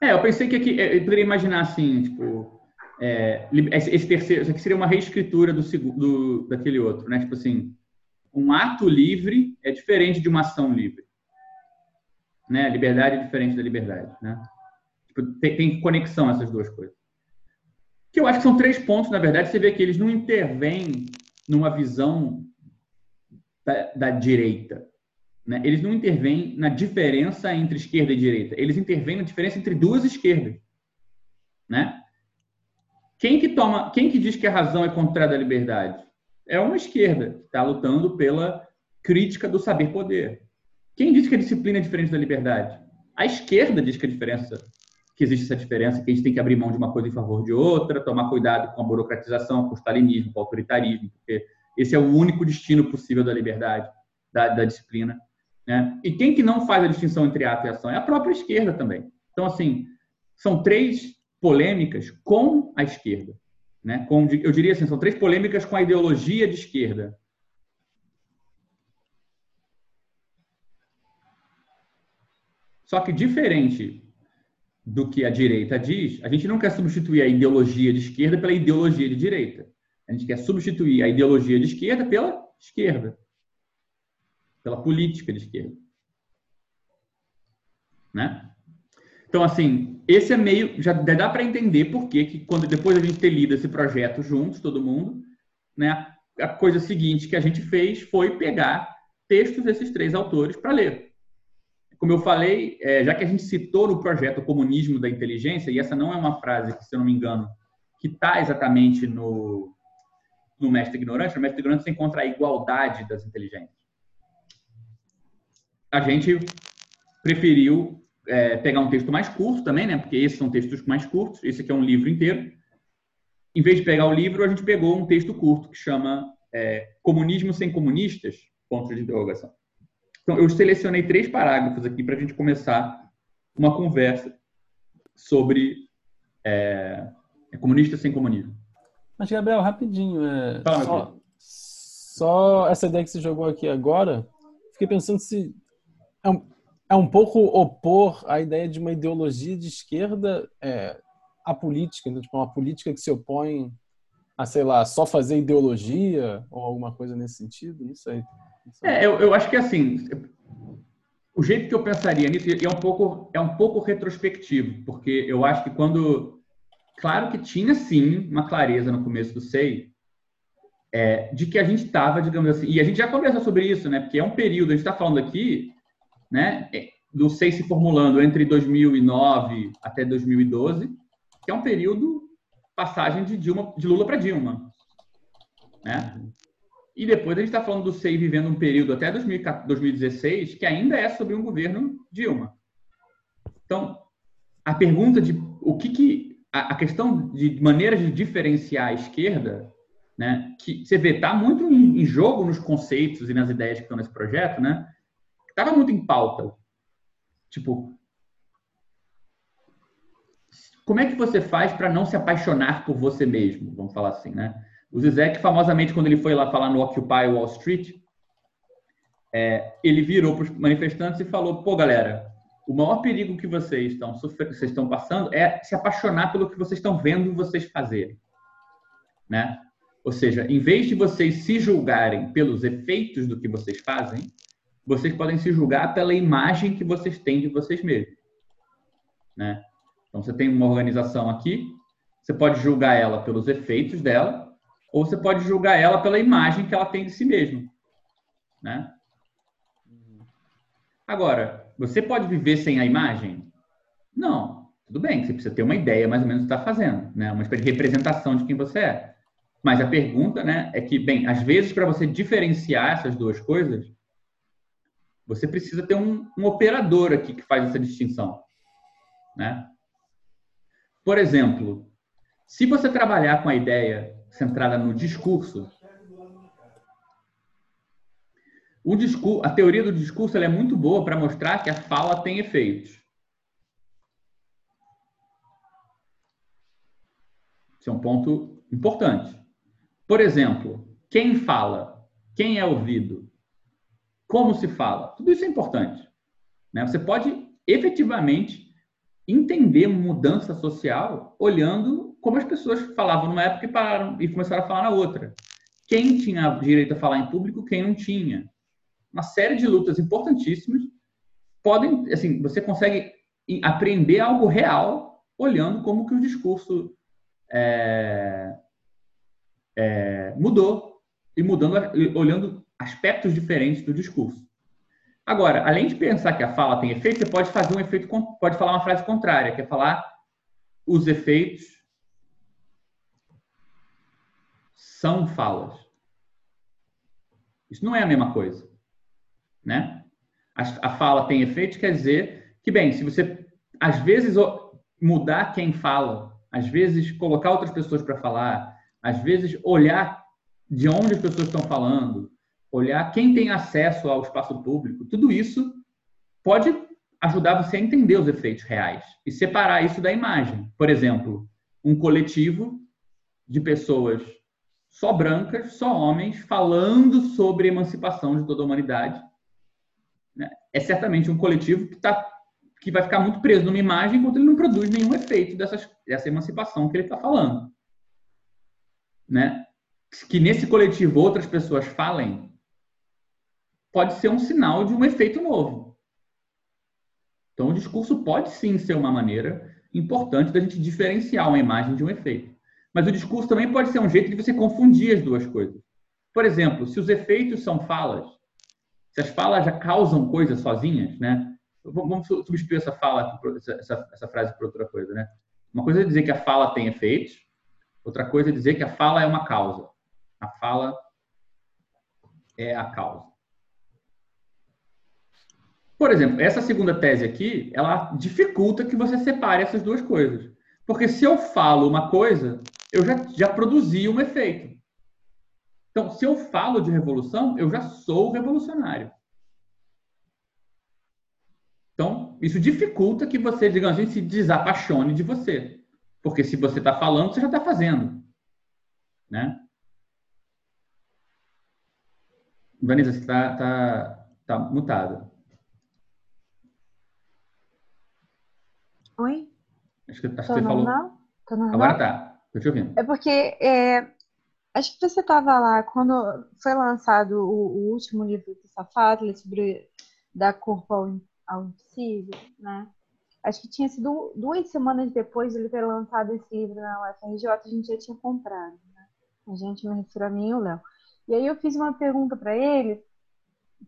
É, eu pensei que aqui, eu poderia imaginar assim, tipo, é, esse terceiro, isso aqui seria uma reescritura do, do daquele outro, né? Tipo assim, um ato livre é diferente de uma ação livre, né? Liberdade é diferente da liberdade, né? Tipo, tem, tem conexão essas duas coisas. Que eu acho que são três pontos, na verdade, você vê que eles não intervêm numa visão da, da direita, né? Eles não intervêm na diferença entre esquerda e direita. Eles intervêm na diferença entre duas esquerdas, né? Quem que toma, quem que diz que a razão é contrária à liberdade? É uma esquerda que está lutando pela crítica do saber poder. Quem diz que a disciplina é diferente da liberdade? A esquerda diz que a diferença, que existe essa diferença, que a gente tem que abrir mão de uma coisa em favor de outra, tomar cuidado com a burocratização, com o stalinismo, com o autoritarismo, porque esse é o único destino possível da liberdade, da, da disciplina. Né? E quem que não faz a distinção entre ato e ação? É a própria esquerda também. Então, assim, são três polêmicas com a esquerda. Né? Com, eu diria assim, são três polêmicas com a ideologia de esquerda. Só que diferente do que a direita diz, a gente não quer substituir a ideologia de esquerda pela ideologia de direita. A gente quer substituir a ideologia de esquerda pela esquerda, pela política de esquerda. Né? Então, assim, esse é meio. Já dá para entender por que, que, quando depois a gente ter lido esse projeto juntos, todo mundo, né, a coisa seguinte que a gente fez foi pegar textos desses três autores para ler. Como eu falei, é, já que a gente citou no projeto o comunismo da inteligência, e essa não é uma frase que, se eu não me engano, que está exatamente no, no Mestre Ignorante, no Mestre Ignorante você encontra a igualdade das inteligências. A gente preferiu é, pegar um texto mais curto também, né? Porque esses são textos mais curtos. Esse aqui é um livro inteiro. Em vez de pegar o livro, a gente pegou um texto curto que chama é, Comunismo sem Comunistas? Ponto de interrogação. Então, eu selecionei três parágrafos aqui para a gente começar uma conversa sobre é, comunista sem comunismo. Mas, Gabriel, rapidinho. É, Fala, só, só essa ideia que você jogou aqui agora, fiquei pensando se é um, é um pouco opor a ideia de uma ideologia de esquerda é, à política, então, tipo, uma política que se opõe a, sei lá, só fazer ideologia ou alguma coisa nesse sentido. Não sei. É, eu, eu acho que assim, o jeito que eu pensaria nisso é um pouco é um pouco retrospectivo, porque eu acho que quando, claro que tinha sim uma clareza no começo do SEI, é, de que a gente estava, digamos assim, e a gente já conversou sobre isso, né? Porque é um período, a gente está falando aqui, né? Do SEI se formulando entre 2009 até 2012, que é um período passagem de Dilma, de Lula para Dilma, né? E depois a gente está falando do SEI vivendo um período até 2016 que ainda é sobre um governo Dilma. Então, a pergunta de o que, que a, questão de maneiras de diferenciar a esquerda, né, que você vê está muito em, jogo nos conceitos e nas ideias que estão nesse projeto, né? Estava muito em pauta. Tipo, como é que você faz para não se apaixonar por você mesmo? Vamos falar assim, né? O Zizek, famosamente, quando ele foi lá falar no Occupy Wall Street, é, ele virou para os manifestantes e falou: pô, galera, o maior perigo que vocês estão, vocês estão passando é se apaixonar pelo que vocês estão vendo vocês fazerem. Né? Ou seja, em vez de vocês se julgarem pelos efeitos do que vocês fazem, vocês podem se julgar pela imagem que vocês têm de vocês mesmos. Né? Então, você tem uma organização aqui, você pode julgar ela pelos efeitos dela, ou você pode julgar ela pela imagem que ela tem de si mesma, né? Agora, você pode viver sem a imagem? Não. Tudo bem, você precisa ter uma ideia mais ou menos do que está fazendo, né? Uma espécie de representação de quem você é. Mas a pergunta, né, é que, bem, às vezes para você diferenciar essas duas coisas, você precisa ter um, um operador aqui que faz essa distinção, né? Por exemplo, se você trabalhar com a ideia centrada no discurso, o discurso, a teoria do discurso é muito boa para mostrar que a fala tem efeitos. Esse é um ponto importante. Por exemplo, quem fala, quem é ouvido, como se fala, tudo isso é importante. Né? Você pode efetivamente entender mudança social olhando como as pessoas falavam numa época e, pararam, e começaram a falar na outra. Quem tinha direito a falar em público, quem não tinha. Uma série de lutas importantíssimas podem, assim, você consegue aprender algo real olhando como que o discurso é, é, mudou e mudando, olhando aspectos diferentes do discurso. Agora, além de pensar que a fala tem efeito, você pode fazer um efeito, pode falar uma frase contrária, que é falar os efeitos são falas. Isso não é a mesma coisa, né? A, a fala tem efeito quer dizer que, bem, se você às vezes mudar quem fala, às vezes colocar outras pessoas para falar, às vezes, olhar de onde as pessoas estão falando, olhar quem tem acesso ao espaço público, tudo isso pode ajudar você a entender os efeitos reais e separar isso da imagem. Por exemplo, um coletivo de pessoas só brancas, só homens, falando sobre emancipação de toda a humanidade. Né? É certamente um coletivo que, tá, que vai ficar muito preso numa imagem enquanto ele não produz nenhum efeito dessas, dessa emancipação que ele está falando né, que nesse coletivo outras pessoas falem, pode ser um sinal de um efeito novo. Então, o discurso pode sim ser uma maneira importante da gente diferenciar uma imagem de um efeito. Mas o discurso também pode ser um jeito de você confundir as duas coisas. Por exemplo, se os efeitos são falas, se as falas já causam coisas sozinhas, né? Vamos substituir essa fala, essa, essa frase por outra coisa, né? Uma coisa é dizer que a fala tem efeitos, Outra coisa é dizer que a fala é uma causa. A fala é a causa. Por exemplo, essa segunda tese aqui, ela dificulta que você separe essas duas coisas. Porque se eu falo uma coisa, eu já, já produzi um efeito. Então, se eu falo de revolução, eu já sou revolucionário. Então, isso dificulta que você, digamos assim, se desapaixone de você. Porque se você está falando, você já está fazendo. Né? Vanessa, você está tá, tá mutada. Oi? Acho que, acho que você falou. Tô normal? Agora tá. Estou te ouvindo. É porque é, acho que você estava lá quando foi lançado o, o último livro do Safado, sobre da corpo ao, ao né? acho que tinha sido duas semanas depois de ele ter lançado esse livro na UFRJ, a gente já tinha comprado. Né? A gente me refiro a mim e o Léo. E aí eu fiz uma pergunta para ele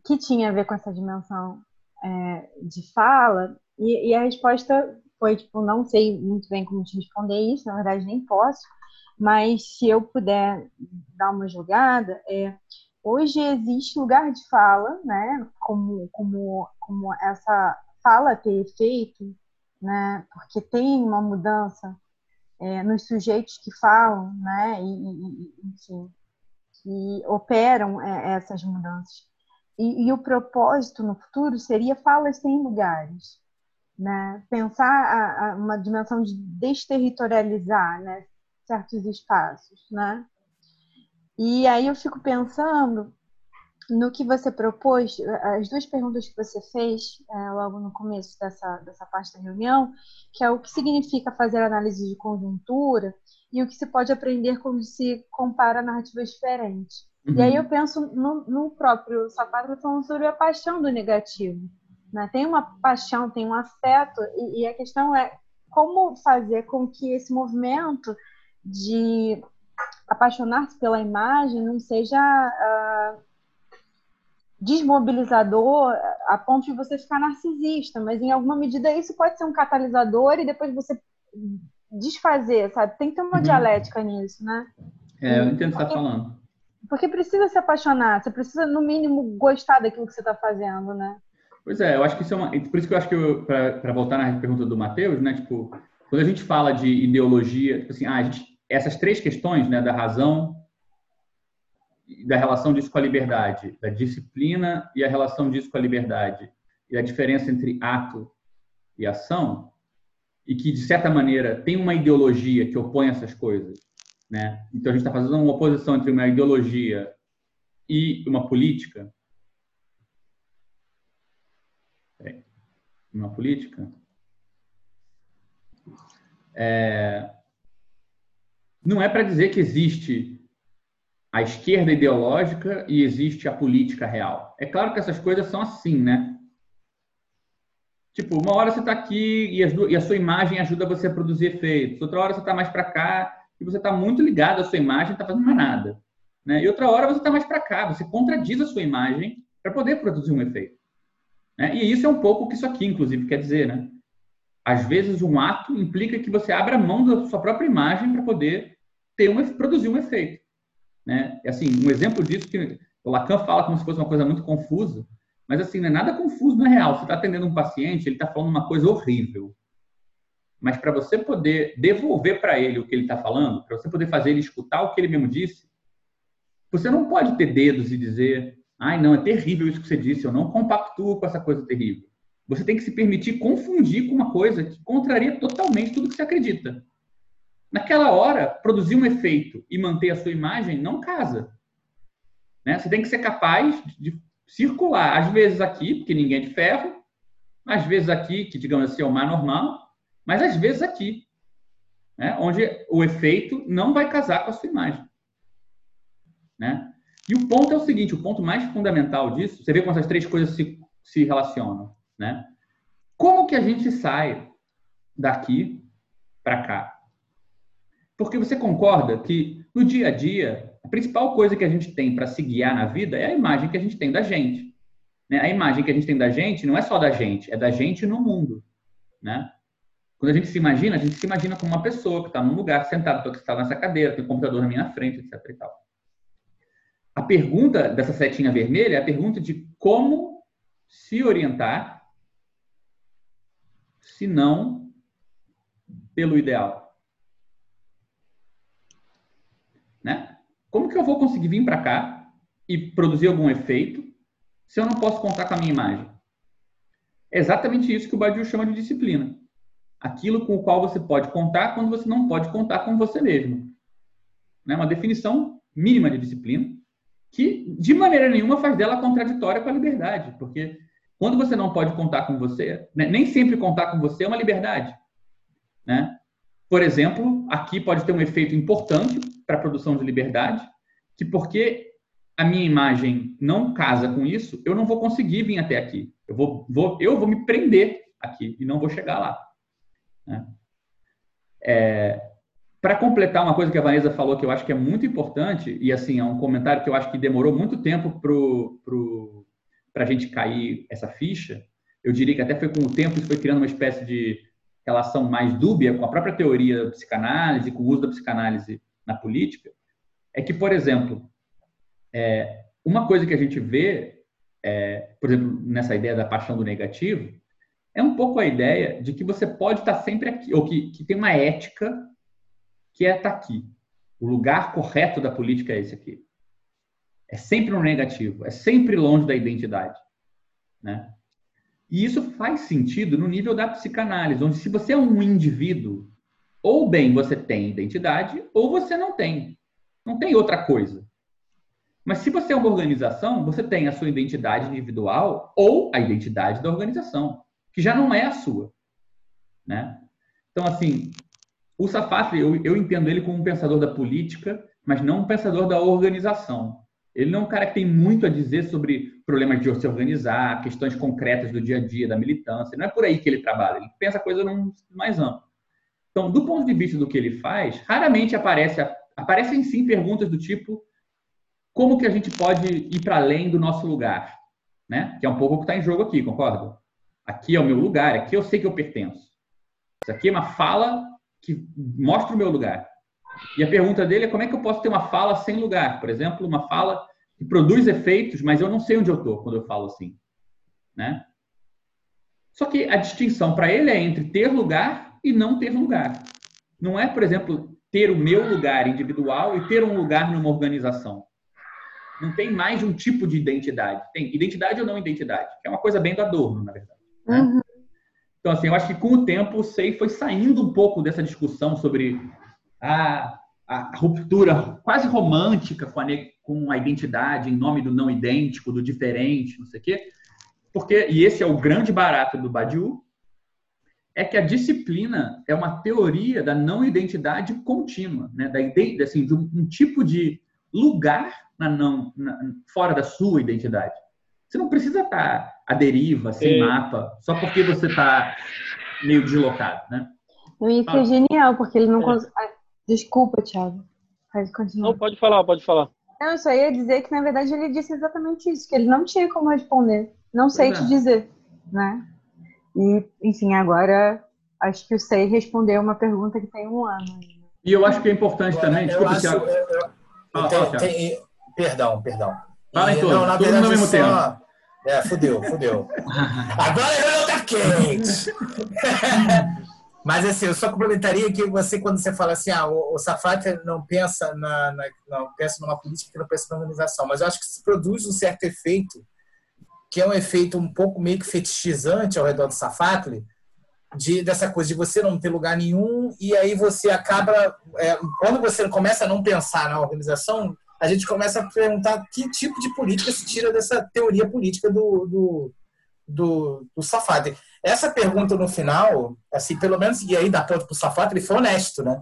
que tinha a ver com essa dimensão é, de fala, e, e, a resposta foi, tipo, não sei muito bem como te responder isso, na verdade nem posso, mas se eu puder dar uma jogada, é, hoje existe lugar de fala, né, como, como, como essa fala ter efeito né? Porque tem uma mudança é, nos sujeitos que falam, né? E, e que operam é, essas mudanças. E, e, o propósito no futuro seria falas sem lugares, né? Pensar a, a uma dimensão de desterritorializar, né? Certos espaços, né? E aí eu fico pensando no que você propôs, as duas perguntas que você fez é, logo no começo dessa, dessa parte da reunião, que é o que significa fazer análise de conjuntura e o que se pode aprender quando se compara narrativas diferentes. Uhum. E aí eu penso no, no próprio Sapato falando sobre a paixão do negativo. Né? Tem uma paixão, tem um afeto, e, e a questão é como fazer com que esse movimento de apaixonar-se pela imagem não seja uh, desmobilizador a ponto de você ficar narcisista, mas em alguma medida isso pode ser um catalisador e depois você desfazer, sabe? Tem que ter uma Uhum. dialética nisso, né? É, eu entendo o que você está falando. Porque precisa se apaixonar, você precisa, no mínimo, gostar daquilo que você está fazendo, né? Pois é, eu acho que isso é uma. Por isso que eu acho que, para voltar na pergunta do Matheus, né? Tipo, quando a gente fala de ideologia, tipo assim, ah, gente, essas três questões, né? Da razão, da relação disso com a liberdade, da disciplina e a relação disso com a liberdade, e a diferença entre ato e ação, e que, de certa maneira, tem uma ideologia que opõe essas coisas. Né? Então, a gente está fazendo uma oposição entre uma ideologia e uma política. Peraí. Uma política. É... Não é para dizer que existe a esquerda ideológica e existe a política real. É claro que essas coisas são assim, né? Tipo, uma hora você está aqui e, e, a sua imagem ajuda você a produzir efeitos. Outra hora você está mais para cá e você está muito ligado à sua imagem, não está fazendo mais nada. Né? E outra hora você está mais para cá, você contradiz a sua imagem para poder produzir um efeito. Né? E isso é um pouco o que isso aqui, inclusive, quer dizer. Né? Às vezes, um ato implica que você abra mão da sua própria imagem para poder ter um, produzir um efeito. Né? Assim, um exemplo disso que o Lacan fala como se fosse uma coisa muito confusa, mas assim, não é nada confuso na real. Você está atendendo um paciente, ele está falando uma coisa horrível. Mas para você poder devolver para ele o que ele está falando, para você poder fazer ele escutar o que ele mesmo disse, você não pode ter dedos e dizer, ai, não, é terrível isso que você disse, eu não compactuo com essa coisa terrível. Você tem que se permitir confundir com uma coisa que contraria totalmente tudo que você acredita. Naquela hora, produzir um efeito e manter a sua imagem não casa. Né? Você tem que ser capaz de circular, às vezes aqui, porque ninguém é de ferro, às vezes aqui, que digamos assim é o mais normal, mas às vezes aqui, né? onde o efeito não vai casar com a sua imagem. Né? E o ponto é o seguinte, o ponto mais fundamental disso, você vê como essas três coisas se, se relacionam. Né? Como que a gente sai daqui para cá? Porque você concorda que no dia a dia, a principal coisa que a gente tem para se guiar na vida é a imagem que a gente tem da gente. Né? A imagem que a gente tem da gente não é só da gente, é da gente no mundo. Né? Quando a gente se imagina, a gente se imagina como uma pessoa que está num lugar sentado, que está nessa cadeira, tem um computador na minha frente, etc. E tal. A pergunta dessa setinha vermelha é a pergunta de como se orientar, se não pelo ideal. Né? Como que eu vou conseguir vir para cá e produzir algum efeito se eu não posso contar com a minha imagem? É exatamente isso que o Badiou chama de disciplina. Aquilo com o qual você pode contar quando você não pode contar com você mesmo. Né? Uma definição mínima de disciplina que, de maneira nenhuma, faz dela contraditória com a liberdade. Porque quando você não pode contar com você, né? nem sempre contar com você é uma liberdade. Né? Por exemplo, aqui pode ter um efeito importante para a produção de liberdade, que porque a minha imagem não casa com isso, eu não vou conseguir vir até aqui. Eu vou, vou, eu vou me prender aqui e não vou chegar lá. Né? É, para completar uma coisa que a Vanessa falou que eu acho que é muito importante, e assim, é um comentário que eu acho que demorou muito tempo para a gente cair essa ficha, eu diria que até foi com o tempo isso foi criando uma espécie de relação mais dúbia com a própria teoria da psicanálise, com o uso da psicanálise na política, é que, por exemplo, é, uma coisa que a gente vê, é, por exemplo, nessa ideia da paixão do negativo, é um pouco a ideia de que você pode estar sempre aqui, ou que, que tem uma ética que é estar aqui. O lugar correto da política é esse aqui. É sempre no negativo, é sempre longe da identidade. Né? E isso faz sentido no nível da psicanálise, onde se você é um indivíduo, ou bem você tem identidade, ou você não tem. Não tem outra coisa. Mas se você é uma organização, você tem a sua identidade individual ou a identidade da organização, que já não é a sua. Né? Então, assim, o Safatli, eu, eu entendo ele como um pensador da política, mas não um pensador da organização. Ele não é um cara que tem muito a dizer sobre problemas de se organizar, questões concretas do dia a dia, da militância. Não é por aí que ele trabalha. Ele pensa a coisa num mais amplo. Então, do ponto de vista do que ele faz, raramente aparece, aparecem sim perguntas do tipo como que a gente pode ir para além do nosso lugar? né? Que é um pouco o que está em jogo aqui, concorda? Aqui é o meu lugar, aqui eu sei que eu pertenço. Isso aqui é uma fala que mostra o meu lugar. E a pergunta dele é como é que eu posso ter uma fala sem lugar? Por exemplo, uma fala que produz efeitos, mas eu não sei onde eu estou quando eu falo assim, né? Só que a distinção para ele é entre ter lugar e não ter lugar. Não é, por exemplo, ter o meu lugar individual e ter um lugar numa organização. Não tem mais um tipo de identidade. Tem identidade ou não identidade, que é uma coisa bem do adorno, na verdade. Né? Uhum. Então, assim, eu acho que com o tempo o SEI foi saindo um pouco dessa discussão sobre a, a ruptura quase romântica com a, com a identidade em nome do não idêntico, do diferente, não sei o quê. Porque, e esse é o grande barato do Badiou, é que a disciplina é uma teoria da não identidade contínua, né? da, assim, de um, um tipo de lugar na não, na, fora da sua identidade. Você não precisa estar à deriva, sem é. mapa, só porque você está meio deslocado, né? Isso é genial, porque ele não é. consegue. Desculpa, Thiago. Pode continuar. Não, pode falar, pode falar. Não, eu só ia dizer que, na verdade, ele disse exatamente isso, que ele não tinha como responder. Não sei te dizer, né? E, enfim, agora acho que o Sei respondeu uma pergunta que tem um ano. E eu acho que é importante agora, também, desculpa, acho, Thiago. Eu, eu, ah, tem, tem, perdão, perdão. Fala em todos, não, na verdade, ao mesmo só, tempo. É, fudeu, fudeu. *laughs* Agora eu tá quente! *laughs* Mas assim, eu só complementaria que você, quando você fala assim, ah, o, o Safat não pensa na, na, não pensa numa política que não pensa na organização, mas eu acho que se produz um certo efeito, que é um efeito um pouco meio que fetichizante ao redor do Safatli, de dessa coisa de você não ter lugar nenhum e aí você acaba, é, quando você começa a não pensar na organização, a gente começa a perguntar que tipo de política se tira dessa teoria política do, do, do, do Safat. Essa pergunta no final, assim, pelo menos, e aí dá ponto para o Safat, ele foi honesto, né?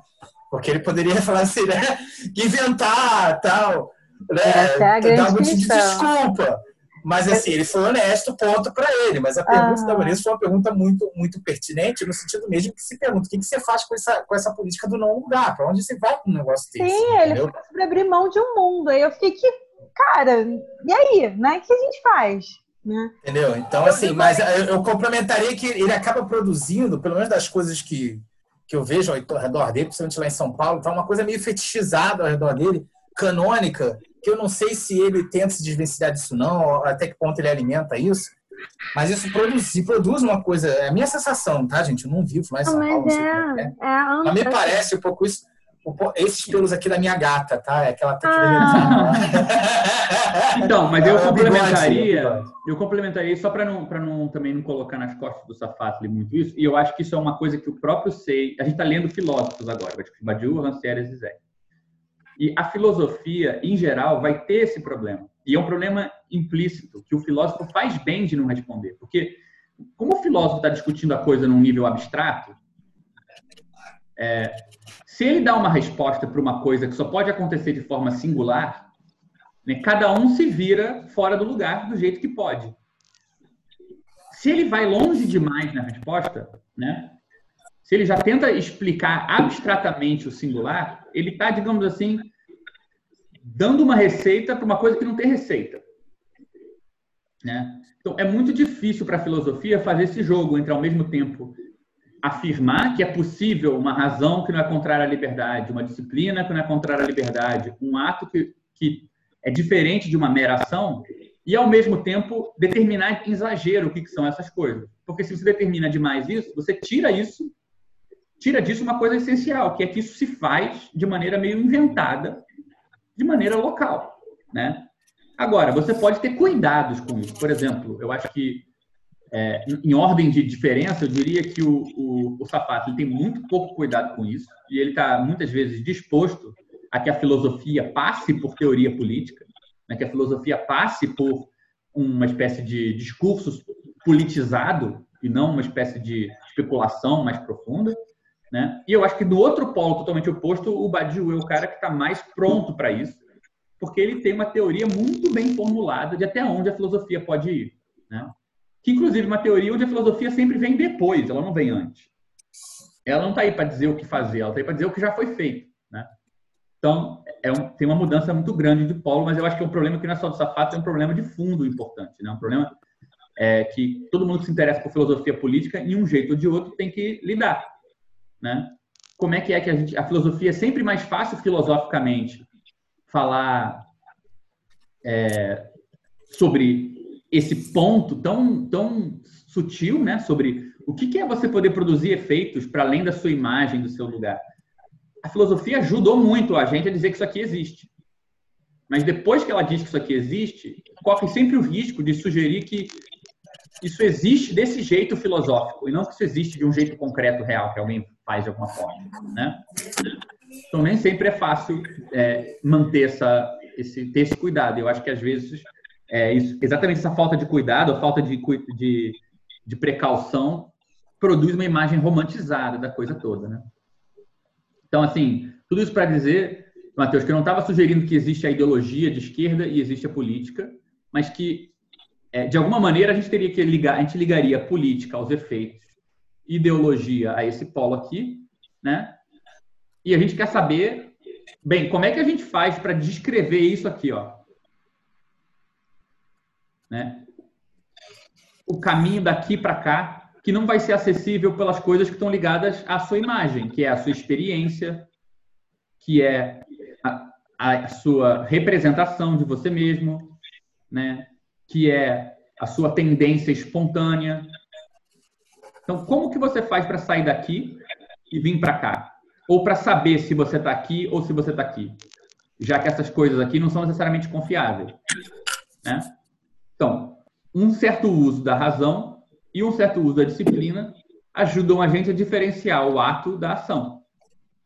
Porque ele poderia *laughs* falar assim, né? Inventar, tal, né? É dar algum tipo de desculpa. Mas assim, ele foi honesto, ponto para ele. Mas a pergunta ah. da Vanessa foi uma pergunta muito, muito pertinente, no sentido mesmo que se pergunta: o que, que você faz com essa, com essa política do não lugar? Para onde você vai com um negócio desse? Sim, ele foi sobre abrir mão de um mundo. Aí eu fiquei que, cara, e aí? Né? O que a gente faz? Né? Entendeu? Então, assim, mas eu, eu complementaria que ele acaba produzindo, pelo menos das coisas que, que eu vejo ao redor dele, principalmente lá em São Paulo, tá uma coisa meio fetichizada ao redor dele, canônica, que eu não sei se ele tenta se desvencilhar disso não, até que ponto ele alimenta isso, mas isso produz, produz uma coisa, é a minha sensação, tá, gente? Eu não vivo mais em São Paulo. Mas, é, é. É mas me parece um pouco isso, esses pelos aqui da minha gata, tá? É que ela tá ah. *laughs* Então, mas eu complementaria, eu complementaria só para não, não também não colocar nas costas do Safatli muito isso, e eu acho que isso é uma coisa que o próprio Sei, a gente está lendo filósofos agora, Badiou, Rancière e Zizek. E a filosofia, em geral, vai ter esse problema. E é um problema implícito, que o filósofo faz bem de não responder. Porque, como o filósofo está discutindo a coisa num nível abstrato, é, se ele dá uma resposta para uma coisa que só pode acontecer de forma singular, né, cada um se vira fora do lugar do jeito que pode. Se ele vai longe demais na resposta, né, se ele já tenta explicar abstratamente o singular, ele está, digamos assim, dando uma receita para uma coisa que não tem receita. Né? Então, é muito difícil para a filosofia fazer esse jogo entre, ao mesmo tempo, afirmar que é possível uma razão que não é contrária à liberdade, uma disciplina que não é contrária à liberdade, um ato que, que é diferente de uma mera ação, e, ao mesmo tempo, determinar em exagero o que, que são essas coisas. Porque se você determina demais isso, você tira isso tira disso uma coisa essencial, que é que isso se faz de maneira meio inventada, de maneira local, né? Agora, você pode ter cuidados com isso. Por exemplo, eu acho que, é, em ordem de diferença, eu diria que o, o, o Sapato tem muito pouco cuidado com isso, e ele está, muitas vezes, disposto a que a filosofia passe por teoria política, né? que a filosofia passe por uma espécie de discurso politizado e não uma espécie de especulação mais profunda. Né? E eu acho que do outro polo totalmente oposto, o Badiou é o cara que está mais pronto para isso, porque ele tem uma teoria muito bem formulada de até onde a filosofia pode ir. Né? Que, inclusive, uma teoria onde a filosofia sempre vem depois, ela não vem antes. Ela não está aí para dizer o que fazer, ela está aí para dizer o que já foi feito. Né? Então, é um, tem uma mudança muito grande de polo, mas eu acho que é um problema que não é só do Safato, é um problema de fundo importante, né? Um problema é, que todo mundo que se interessa por filosofia política, em um jeito ou de outro, tem que lidar, né? Como é que é que a gente, a filosofia é sempre mais fácil filosoficamente falar é, sobre esse ponto tão, tão sutil, né? Sobre o que é você poder produzir efeitos para além da sua imagem, do seu lugar. A filosofia ajudou muito a gente a dizer que isso aqui existe. Mas depois que ela diz que isso aqui existe, corre sempre o risco de sugerir que isso existe desse jeito filosófico e não que isso existe de um jeito concreto, real, que alguém faz de alguma forma, né? Então nem sempre é fácil é, manter essa, esse, ter esse cuidado. Eu acho que às vezes é isso, exatamente essa falta de cuidado, a falta de, de, de precaução produz uma imagem romantizada da coisa toda, né? Então, assim, tudo isso para dizer, Matheus, que eu não estava sugerindo que existe a ideologia de esquerda e existe a política, mas que, é, de alguma maneira, a gente teria que ligar, a gente ligaria política aos efeitos, ideologia a esse polo aqui, né? E a gente quer saber, bem, como é que a gente faz para descrever isso aqui, ó? Né? O caminho daqui para cá que não vai ser acessível pelas coisas que estão ligadas à sua imagem, que é a sua experiência, que é a, a sua representação de você mesmo, né? Que é a sua tendência espontânea. Então, como que você faz para sair daqui e vir para cá? Ou para saber se você está aqui ou se você está aqui? Já que essas coisas aqui não são necessariamente confiáveis. Né? Então, um certo uso da razão e um certo uso da disciplina ajudam a gente a diferenciar o ato da ação.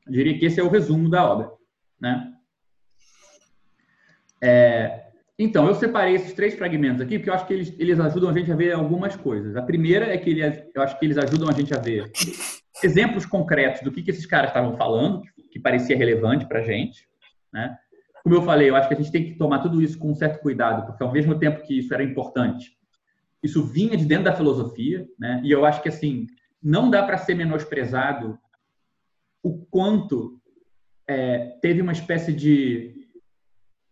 Eu diria que esse é o resumo da obra. Né? É, então, eu separei esses três fragmentos aqui porque eu acho que eles, eles ajudam a gente a ver algumas coisas. A primeira é que ele, eu acho que eles ajudam a gente a ver exemplos concretos do que, que esses caras estavam falando, que parecia relevante para a gente. Né? Como eu falei, eu acho que a gente tem que tomar tudo isso com um certo cuidado, porque ao mesmo tempo que isso era importante, isso vinha de dentro da filosofia, né? E eu acho que assim não dá para ser menosprezado o quanto é, teve uma espécie de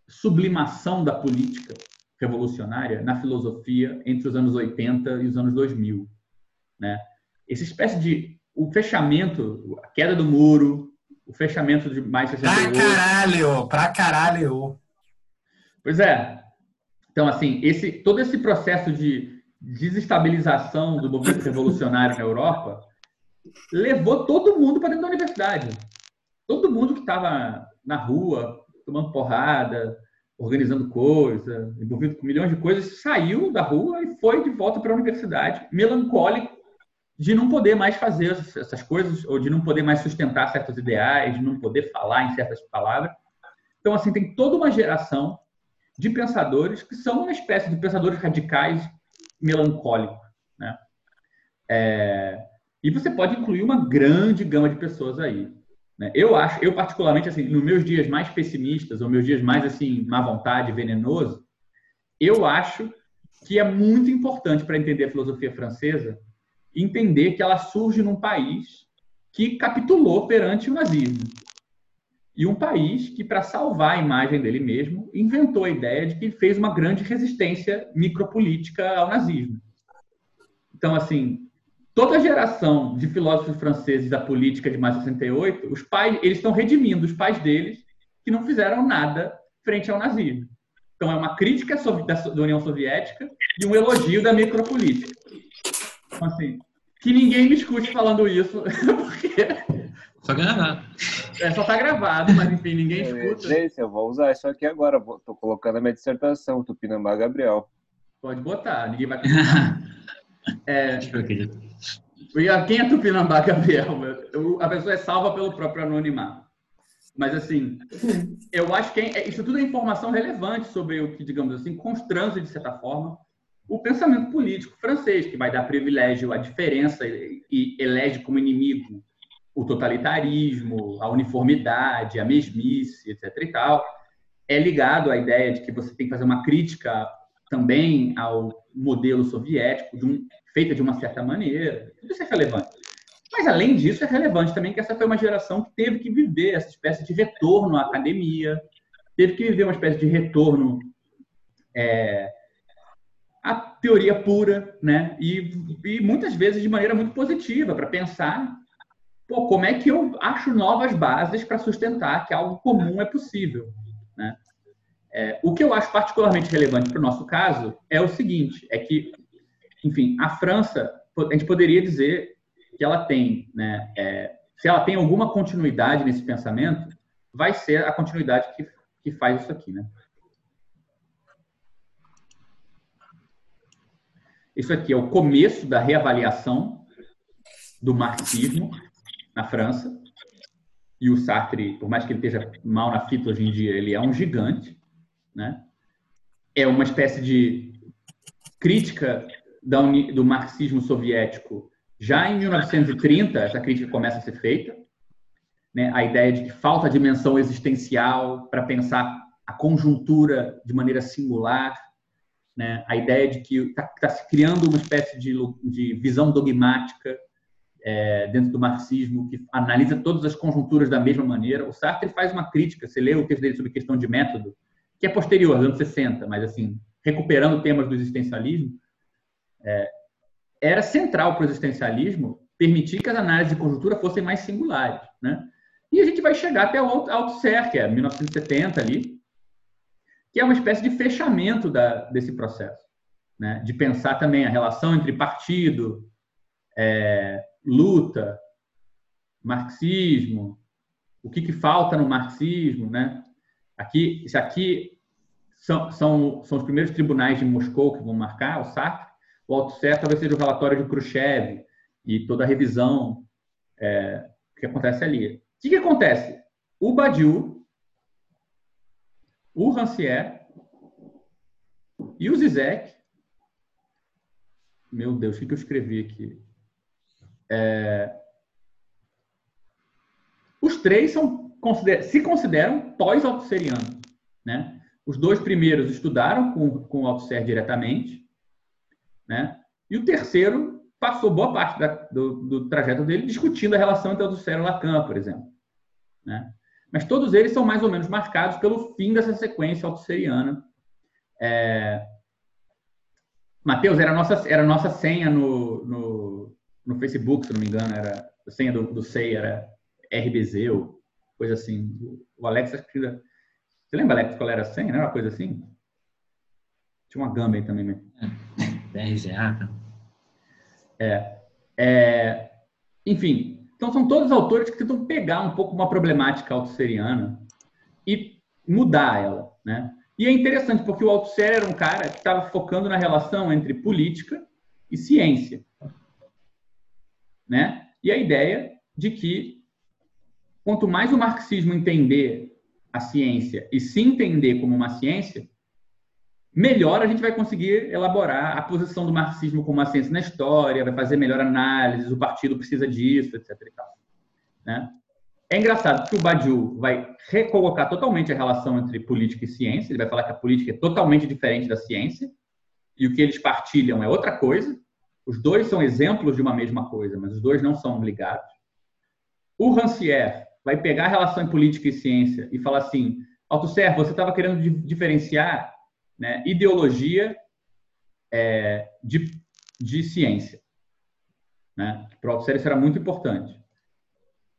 sublimação da política revolucionária na filosofia entre os anos 80 e os anos 2000, né? Essa espécie de o fechamento, a queda do muro, o fechamento de mais 68. Pra caralho, pra caralho. Pois é. Então, assim, esse, todo esse processo de desestabilização do movimento revolucionário na Europa levou todo mundo para dentro da universidade. Todo mundo que estava na rua, tomando porrada, organizando coisa, envolvido com milhões de coisas, saiu da rua e foi de volta para a universidade, melancólico de não poder mais fazer essas coisas, ou de não poder mais sustentar certos ideais, de não poder falar em certas palavras. Então, assim, tem toda uma geração de pensadores que são uma espécie de pensadores radicais melancólico, né? É, e você pode incluir uma grande gama de pessoas aí. Né? Eu acho, eu particularmente, assim, nos meus dias mais pessimistas, ou meus dias mais, assim, má vontade, venenoso, eu acho que é muito importante para entender a filosofia francesa entender que ela surge num país que capitulou perante o nazismo. E um país que, para salvar a imagem dele mesmo, inventou a ideia de que fez uma grande resistência micropolítica ao nazismo. Então, assim, toda a geração de filósofos franceses da política de mais 68, os pais, eles estão redimindo os pais deles que não fizeram nada frente ao nazismo. Então, é uma crítica da União Soviética e um elogio da micropolítica. Então, assim, que ninguém me escute falando isso, *laughs* porque só gravado. É, só tá gravado, mas enfim, ninguém É, escuta. Gente, eu vou usar isso aqui agora. Vou- Tô colocando a minha dissertação, Tupinambá Gabriel. Pode botar, ninguém vai. *laughs* É, E a- quem é Tupinambá, Gabriel? Eu- A pessoa é salva pelo próprio anonimato. Mas, assim, eu acho que é- isso tudo é informação relevante sobre o que, digamos assim, constrange, de certa forma, o pensamento político francês, que vai dar privilégio à diferença e elege como inimigo o totalitarismo, a uniformidade, a mesmice, etc. e tal, é ligado à ideia de que você tem que fazer uma crítica também ao modelo soviético, de um- feita de uma certa maneira. Tudo isso é relevante. Mas, além disso, é relevante também que essa foi uma geração que teve que viver essa espécie de retorno à academia, teve que viver uma espécie de retorno é, à teoria pura, né? E, e muitas vezes de maneira muito positiva, para pensar pô, como é que eu acho novas bases para sustentar que algo comum é possível, né? É, o que eu acho particularmente relevante para o nosso caso é o seguinte, é que, enfim, a França, a gente poderia dizer que ela tem, né, é, se ela tem alguma continuidade nesse pensamento, vai ser a continuidade que, que faz isso aqui, né? Isso aqui é o começo da reavaliação do marxismo na França. E o Sartre, por mais que ele esteja mal na fita hoje em dia, ele é um gigante. Né? É uma espécie de crítica do marxismo soviético já em 1930, essa crítica começa a ser feita. Né? A ideia de que falta dimensão existencial para pensar a conjuntura de maneira singular. Né? A ideia de que está tá se criando uma espécie de, de visão dogmática é, dentro do marxismo que analisa todas as conjunturas da mesma maneira. O Sartre faz uma crítica, você lê o texto dele sobre questão de método, que é posterior, anos 60, mas assim, recuperando temas do existencialismo, é, era central para o existencialismo permitir que as análises de conjuntura fossem mais singulares, né? E a gente vai chegar até o Althusser, que é 1970 ali, que é uma espécie de fechamento da, desse processo, né? De pensar também a relação entre partido, é, luta, marxismo, o que, que falta no marxismo, né? Aqui, isso aqui são, são, são os primeiros tribunais de Moscou que vão marcar o Sartre, o Althusser talvez seja o relatório de Khrushchev e toda a revisão é, que acontece ali. O que, que acontece? O Badiou, o Rancière e o Zizek. Meu Deus, o que, eu escrevi aqui? É, os três são, se consideram pós-altusserianos. Né? Os dois primeiros estudaram com, com o Althusser diretamente, né? E o terceiro passou boa parte da, do, do, trajeto dele discutindo a relação entre Althusser e Lacan, por exemplo. Né? Mas todos eles são mais ou menos marcados pelo fim dessa sequência altusseriana. É... Matheus, era a nossa, era nossa senha no, no, no, Facebook, se não me engano, era a senha do, do SEI era RBZ ou coisa assim. O Alex, você lembra, Alex, qual era a senha? Não era uma coisa assim? Tinha uma gamba aí também. Né? RZA. Tá? É, é, enfim, então são todos autores que tentam pegar um pouco uma problemática altusseriana e mudar ela, né? E é interessante porque o Althusser era um cara que estava focando na relação entre política e ciência, né? E a ideia de que quanto mais o marxismo entender a ciência e se entender como uma ciência, melhor a gente vai conseguir elaborar a posição do marxismo como uma ciência na história, vai fazer melhor análise, o partido precisa disso, etc. Né? É engraçado que o Badiou vai recolocar totalmente a relação entre política e ciência, ele vai falar que a política é totalmente diferente da ciência, e o que eles partilham é outra coisa. Os dois são exemplos de uma mesma coisa, mas os dois não são ligados. O Rancière vai pegar a relação entre política e ciência e falar assim: Althusser, você estava querendo diferenciar né, ideologia é, de, de ciência. Né? Para o Althusser isso era muito importante.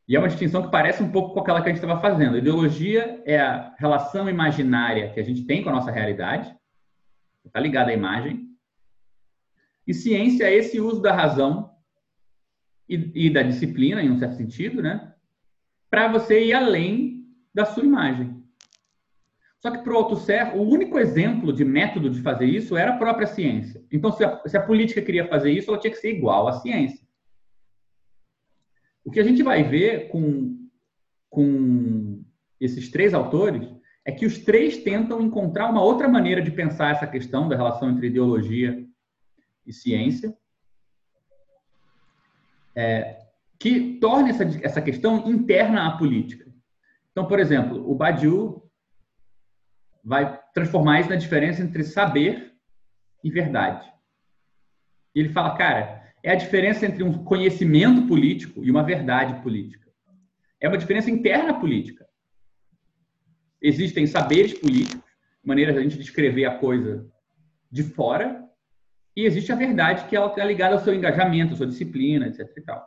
E é uma distinção que parece um pouco com aquela que a gente estava fazendo. A ideologia é a relação imaginária que a gente tem com a nossa realidade, está ligada à imagem. E ciência é esse uso da razão e, e da disciplina, em um certo sentido, né? para você ir além da sua imagem. Só que para o Althusser, o único exemplo de método de fazer isso era a própria ciência. Então, se a, se a, política queria fazer isso, ela tinha que ser igual à ciência. O que a gente vai ver com, com esses três autores é que os três tentam encontrar uma outra maneira de pensar essa questão da relação entre ideologia e ciência, é, que torne essa, essa questão interna à política. Então, por exemplo, o Badiou vai transformar isso na diferença entre saber e verdade. E ele fala, cara, é a diferença entre um conhecimento político e uma verdade política. É uma diferença interna política. Existem saberes políticos, maneiras da gente descrever a coisa de fora, e existe a verdade que ela está ligada ao seu engajamento, à sua disciplina, etc. E tal.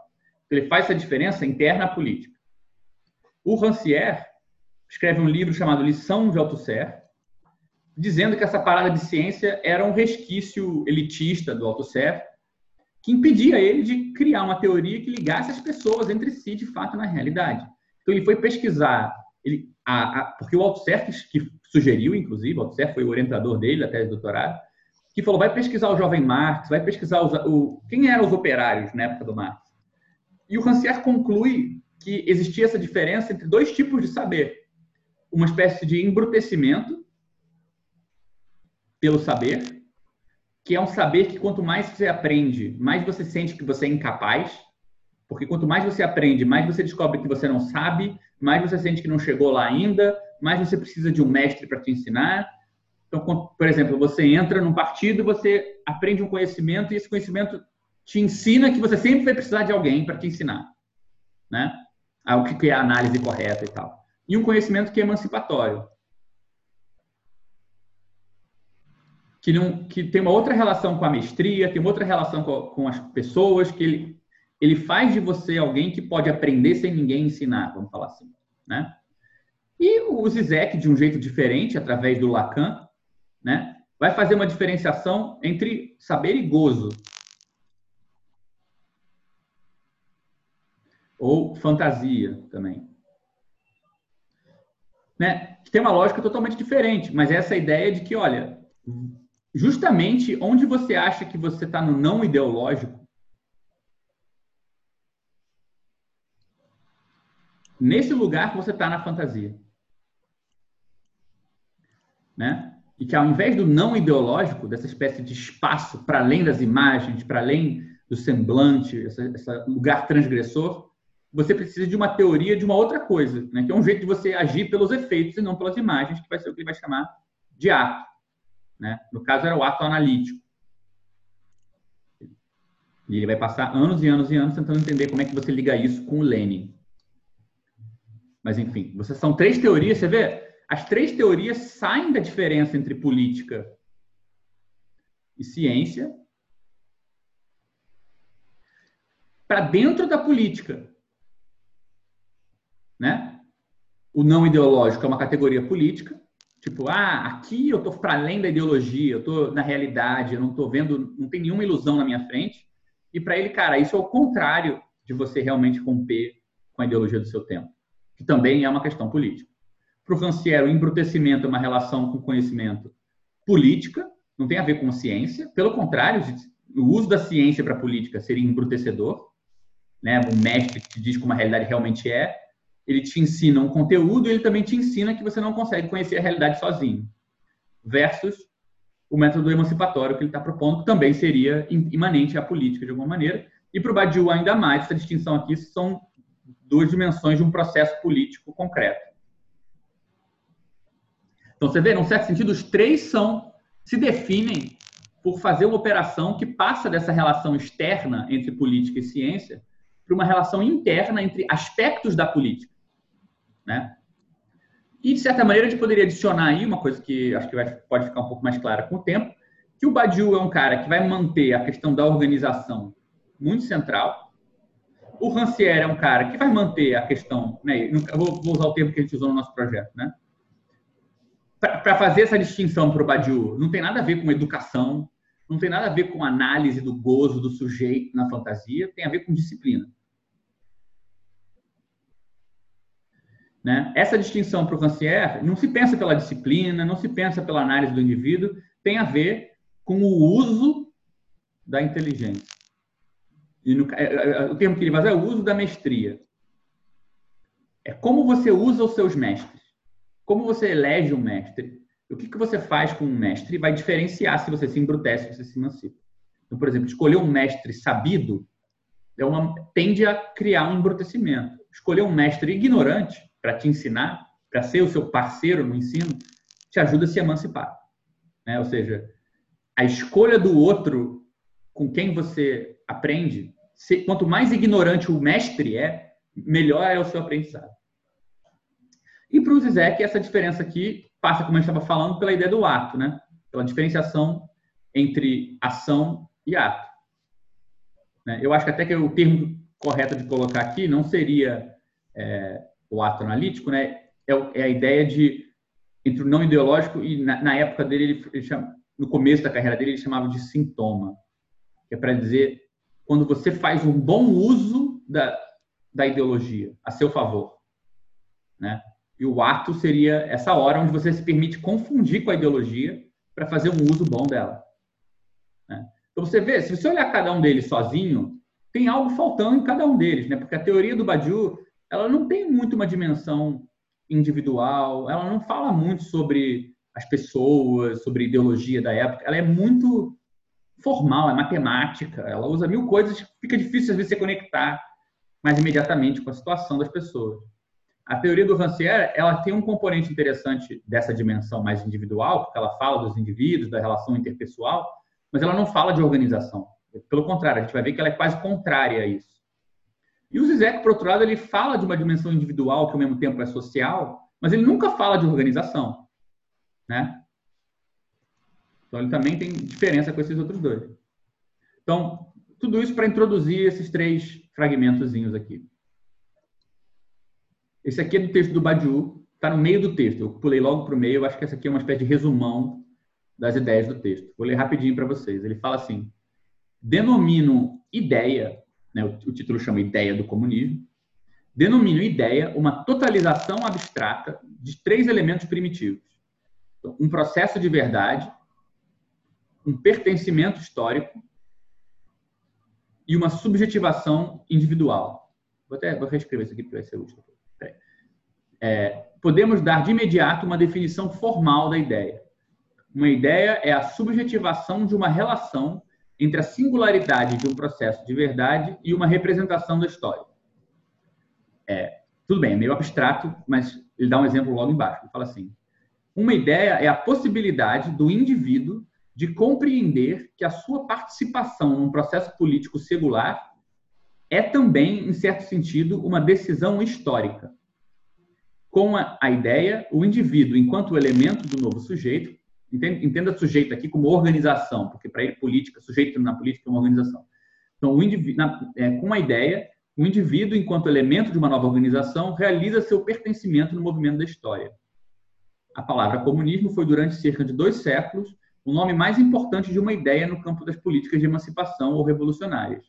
Ele faz essa diferença interna política. O Rancière escreve um livro chamado Lição de Althusser, dizendo que essa parada de ciência era um resquício elitista do Althusser, que impedia ele de criar uma teoria que ligasse as pessoas entre si, de fato, na realidade. Então, ele foi pesquisar, ele, a, a, porque o Althusser, que, sugeriu, inclusive, o Althusser foi o orientador dele, até de doutorado, que falou, vai pesquisar o jovem Marx, vai pesquisar os, o, quem eram os operários na época do Marx. E o Rancière conclui que existia essa diferença entre dois tipos de saber. Uma espécie de embrutecimento pelo saber, que é um saber que quanto mais você aprende, mais você sente que você é incapaz, porque quanto mais você aprende, mais você descobre que você não sabe, mais você sente que não chegou lá ainda, mais você precisa de um mestre para te ensinar. Então, por exemplo, você entra num partido, você aprende um conhecimento e esse conhecimento te ensina que você sempre vai precisar de alguém para te ensinar, né? O que é a análise correta e tal. E um conhecimento que é emancipatório, que, não, que tem uma outra relação com a mestria, tem uma outra relação com, com as pessoas, que ele, ele faz de você alguém que pode aprender sem ninguém ensinar, vamos falar assim, né? E o Zizek, de um jeito diferente, através do Lacan, né, vai fazer uma diferenciação entre saber e gozo. Ou fantasia também. Né? Tem uma lógica totalmente diferente, mas é essa ideia de que, olha, justamente onde você acha que você está no não ideológico, nesse lugar que você está na fantasia. Né? E que ao invés do não ideológico, dessa espécie de espaço para além das imagens, para além do semblante, esse, lugar transgressor, você precisa de uma teoria de uma outra coisa, né? que é um jeito de você agir pelos efeitos e não pelas imagens, que vai ser o que ele vai chamar de ato. Né? No caso, era o ato analítico. E ele vai passar anos e anos e anos tentando entender como é que você liga isso com o Lenin. Mas, enfim, você, são três teorias, você vê? As três teorias saem da diferença entre política e ciência para dentro da política. Né? O não ideológico é uma categoria política, Tipo, ah, aqui eu estou para além da ideologia, eu estou na realidade, eu não estou vendo, não tem nenhuma ilusão na minha frente. E para ele, cara, isso é o contrário de você realmente romper com a ideologia do seu tempo, que também é uma questão política. Para o Rancière, o embrutecimento é uma relação com conhecimento política, não tem a ver com ciência. Pelo contrário, o uso da ciência para política seria embrutecedor. Né? O mestre que te diz como a realidade realmente é, ele te ensina um conteúdo e ele também te ensina que você não consegue conhecer a realidade sozinho. Versus o método emancipatório que ele está propondo, que também seria imanente à política de alguma maneira. E para o Badiou, ainda mais, essa distinção aqui são duas dimensões de um processo político concreto. Então, você vê, num certo sentido, os três são se definem por fazer uma operação que passa dessa relação externa entre política e ciência para uma relação interna entre aspectos da política. Né? E, de certa maneira, a gente poderia adicionar aí uma coisa que acho que vai, pode ficar um pouco mais clara com o tempo, que o Badiou é um cara que vai manter a questão da organização muito central. O Rancière é um cara que vai manter a questão, né, vou, vou usar o termo que a gente usou no nosso projeto, né? Para fazer essa distinção para o Badiou, não tem nada a ver com educação, não tem nada a ver com análise do gozo do sujeito na fantasia, tem a ver com disciplina. Né? Essa distinção para o Rancière não se pensa pela disciplina, não se pensa pela análise do indivíduo, tem a ver com o uso da inteligência. No, é, é, é, o termo que ele faz é o uso da mestria. É como você usa os seus mestres. Como você elege um mestre. O que, que você faz com um mestre vai diferenciar se você se embrutece, se você se emancipa. Então, por exemplo, escolher um mestre sabido é uma, tende a criar um embrutecimento. Escolher um mestre ignorante para te ensinar, para ser o seu parceiro no ensino, te ajuda a se emancipar. Né? Ou seja, a escolha do outro com quem você aprende, quanto mais ignorante o mestre é, melhor é o seu aprendizado. E para o Zizek, essa diferença aqui passa, como a gente estava falando, pela ideia do ato, né? pela diferenciação entre ação e ato. Né? Eu acho que até que o termo correto de colocar aqui não seria é, o ato analítico, né? É, é, a ideia de entre o não ideológico e na, na época dele, ele, ele chama, no começo da carreira dele, ele chamava de sintoma, que é para dizer quando você faz um bom uso da, da ideologia a seu favor, né? E o ato seria essa hora onde você se permite confundir com a ideologia para fazer um uso bom dela. Né? Então você vê, se você olhar cada um deles sozinho, tem algo faltando em cada um deles, né? Porque a teoria do Badiou, ela não tem muito uma dimensão individual, ela não fala muito sobre as pessoas, sobre ideologia da época, ela é muito formal, é matemática, ela usa mil coisas, fica difícil às vezes se conectar mais imediatamente com a situação das pessoas. A teoria do Rancière, ela tem um componente interessante dessa dimensão mais individual, porque ela fala dos indivíduos, da relação interpessoal, mas ela não fala de organização. Pelo contrário, a gente vai ver que ela é quase contrária a isso. E o Zizek, por outro lado, ele fala de uma dimensão individual que ao mesmo tempo é social, mas ele nunca fala de organização, né? Então ele também tem diferença com esses outros dois. Então, tudo isso para introduzir esses três fragmentozinhos aqui. Esse aqui é do texto do Badiou, está no meio do texto. Eu pulei logo para o meio, acho que essa aqui é uma espécie de resumão das ideias do texto. Vou ler rapidinho para vocês. Ele fala assim: denomino ideia, né, o título chama Ideia do Comunismo, denomino ideia uma totalização abstrata de três elementos primitivos: então, um processo de verdade, um pertencimento histórico e uma subjetivação individual. Vou até vou reescrever isso aqui porque vai ser útil é, podemos dar de imediato uma definição formal da ideia. Uma ideia é a subjetivação de uma relação entre a singularidade de um processo de verdade e uma representação da história. É, tudo bem, é meio abstrato, mas ele dá um exemplo logo embaixo. Ele fala assim: uma ideia é a possibilidade do indivíduo de compreender que a sua participação num processo político singular é também, em certo sentido, uma decisão histórica com a, a ideia, o indivíduo, enquanto elemento do novo sujeito, entenda, sujeito aqui como organização, porque para ele política, sujeito na política é uma organização. Então, na, é, com a ideia, o indivíduo, enquanto elemento de uma nova organização, realiza seu pertencimento no movimento da história. A palavra comunismo foi, durante cerca de dois séculos, o nome mais importante de uma ideia no campo das políticas de emancipação ou revolucionárias.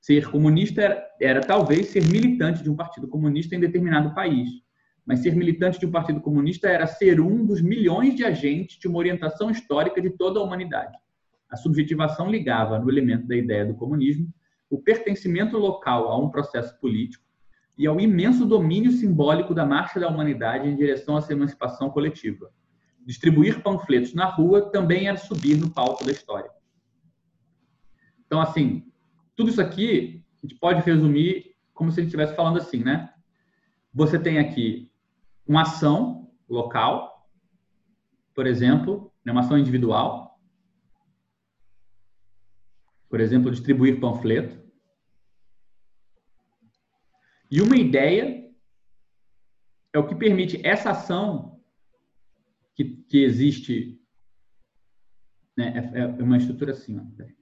Ser comunista era, era talvez ser militante de um partido comunista em determinado país, mas ser militante de um partido comunista era ser um dos milhões de agentes de uma orientação histórica de toda a humanidade. A subjetivação ligava no elemento da ideia do comunismo o pertencimento local a um processo político e ao imenso domínio simbólico da marcha da humanidade em direção à sua emancipação coletiva. Distribuir panfletos na rua também era subir no palco da história. Então, assim, tudo isso aqui a gente pode resumir como se a gente estivesse falando assim, né? Você tem aqui uma ação local, por exemplo, né, uma ação individual, por exemplo, distribuir panfleto, e uma ideia é o que permite essa ação que, que existe, né, é, é uma estrutura assim, ó. Deixa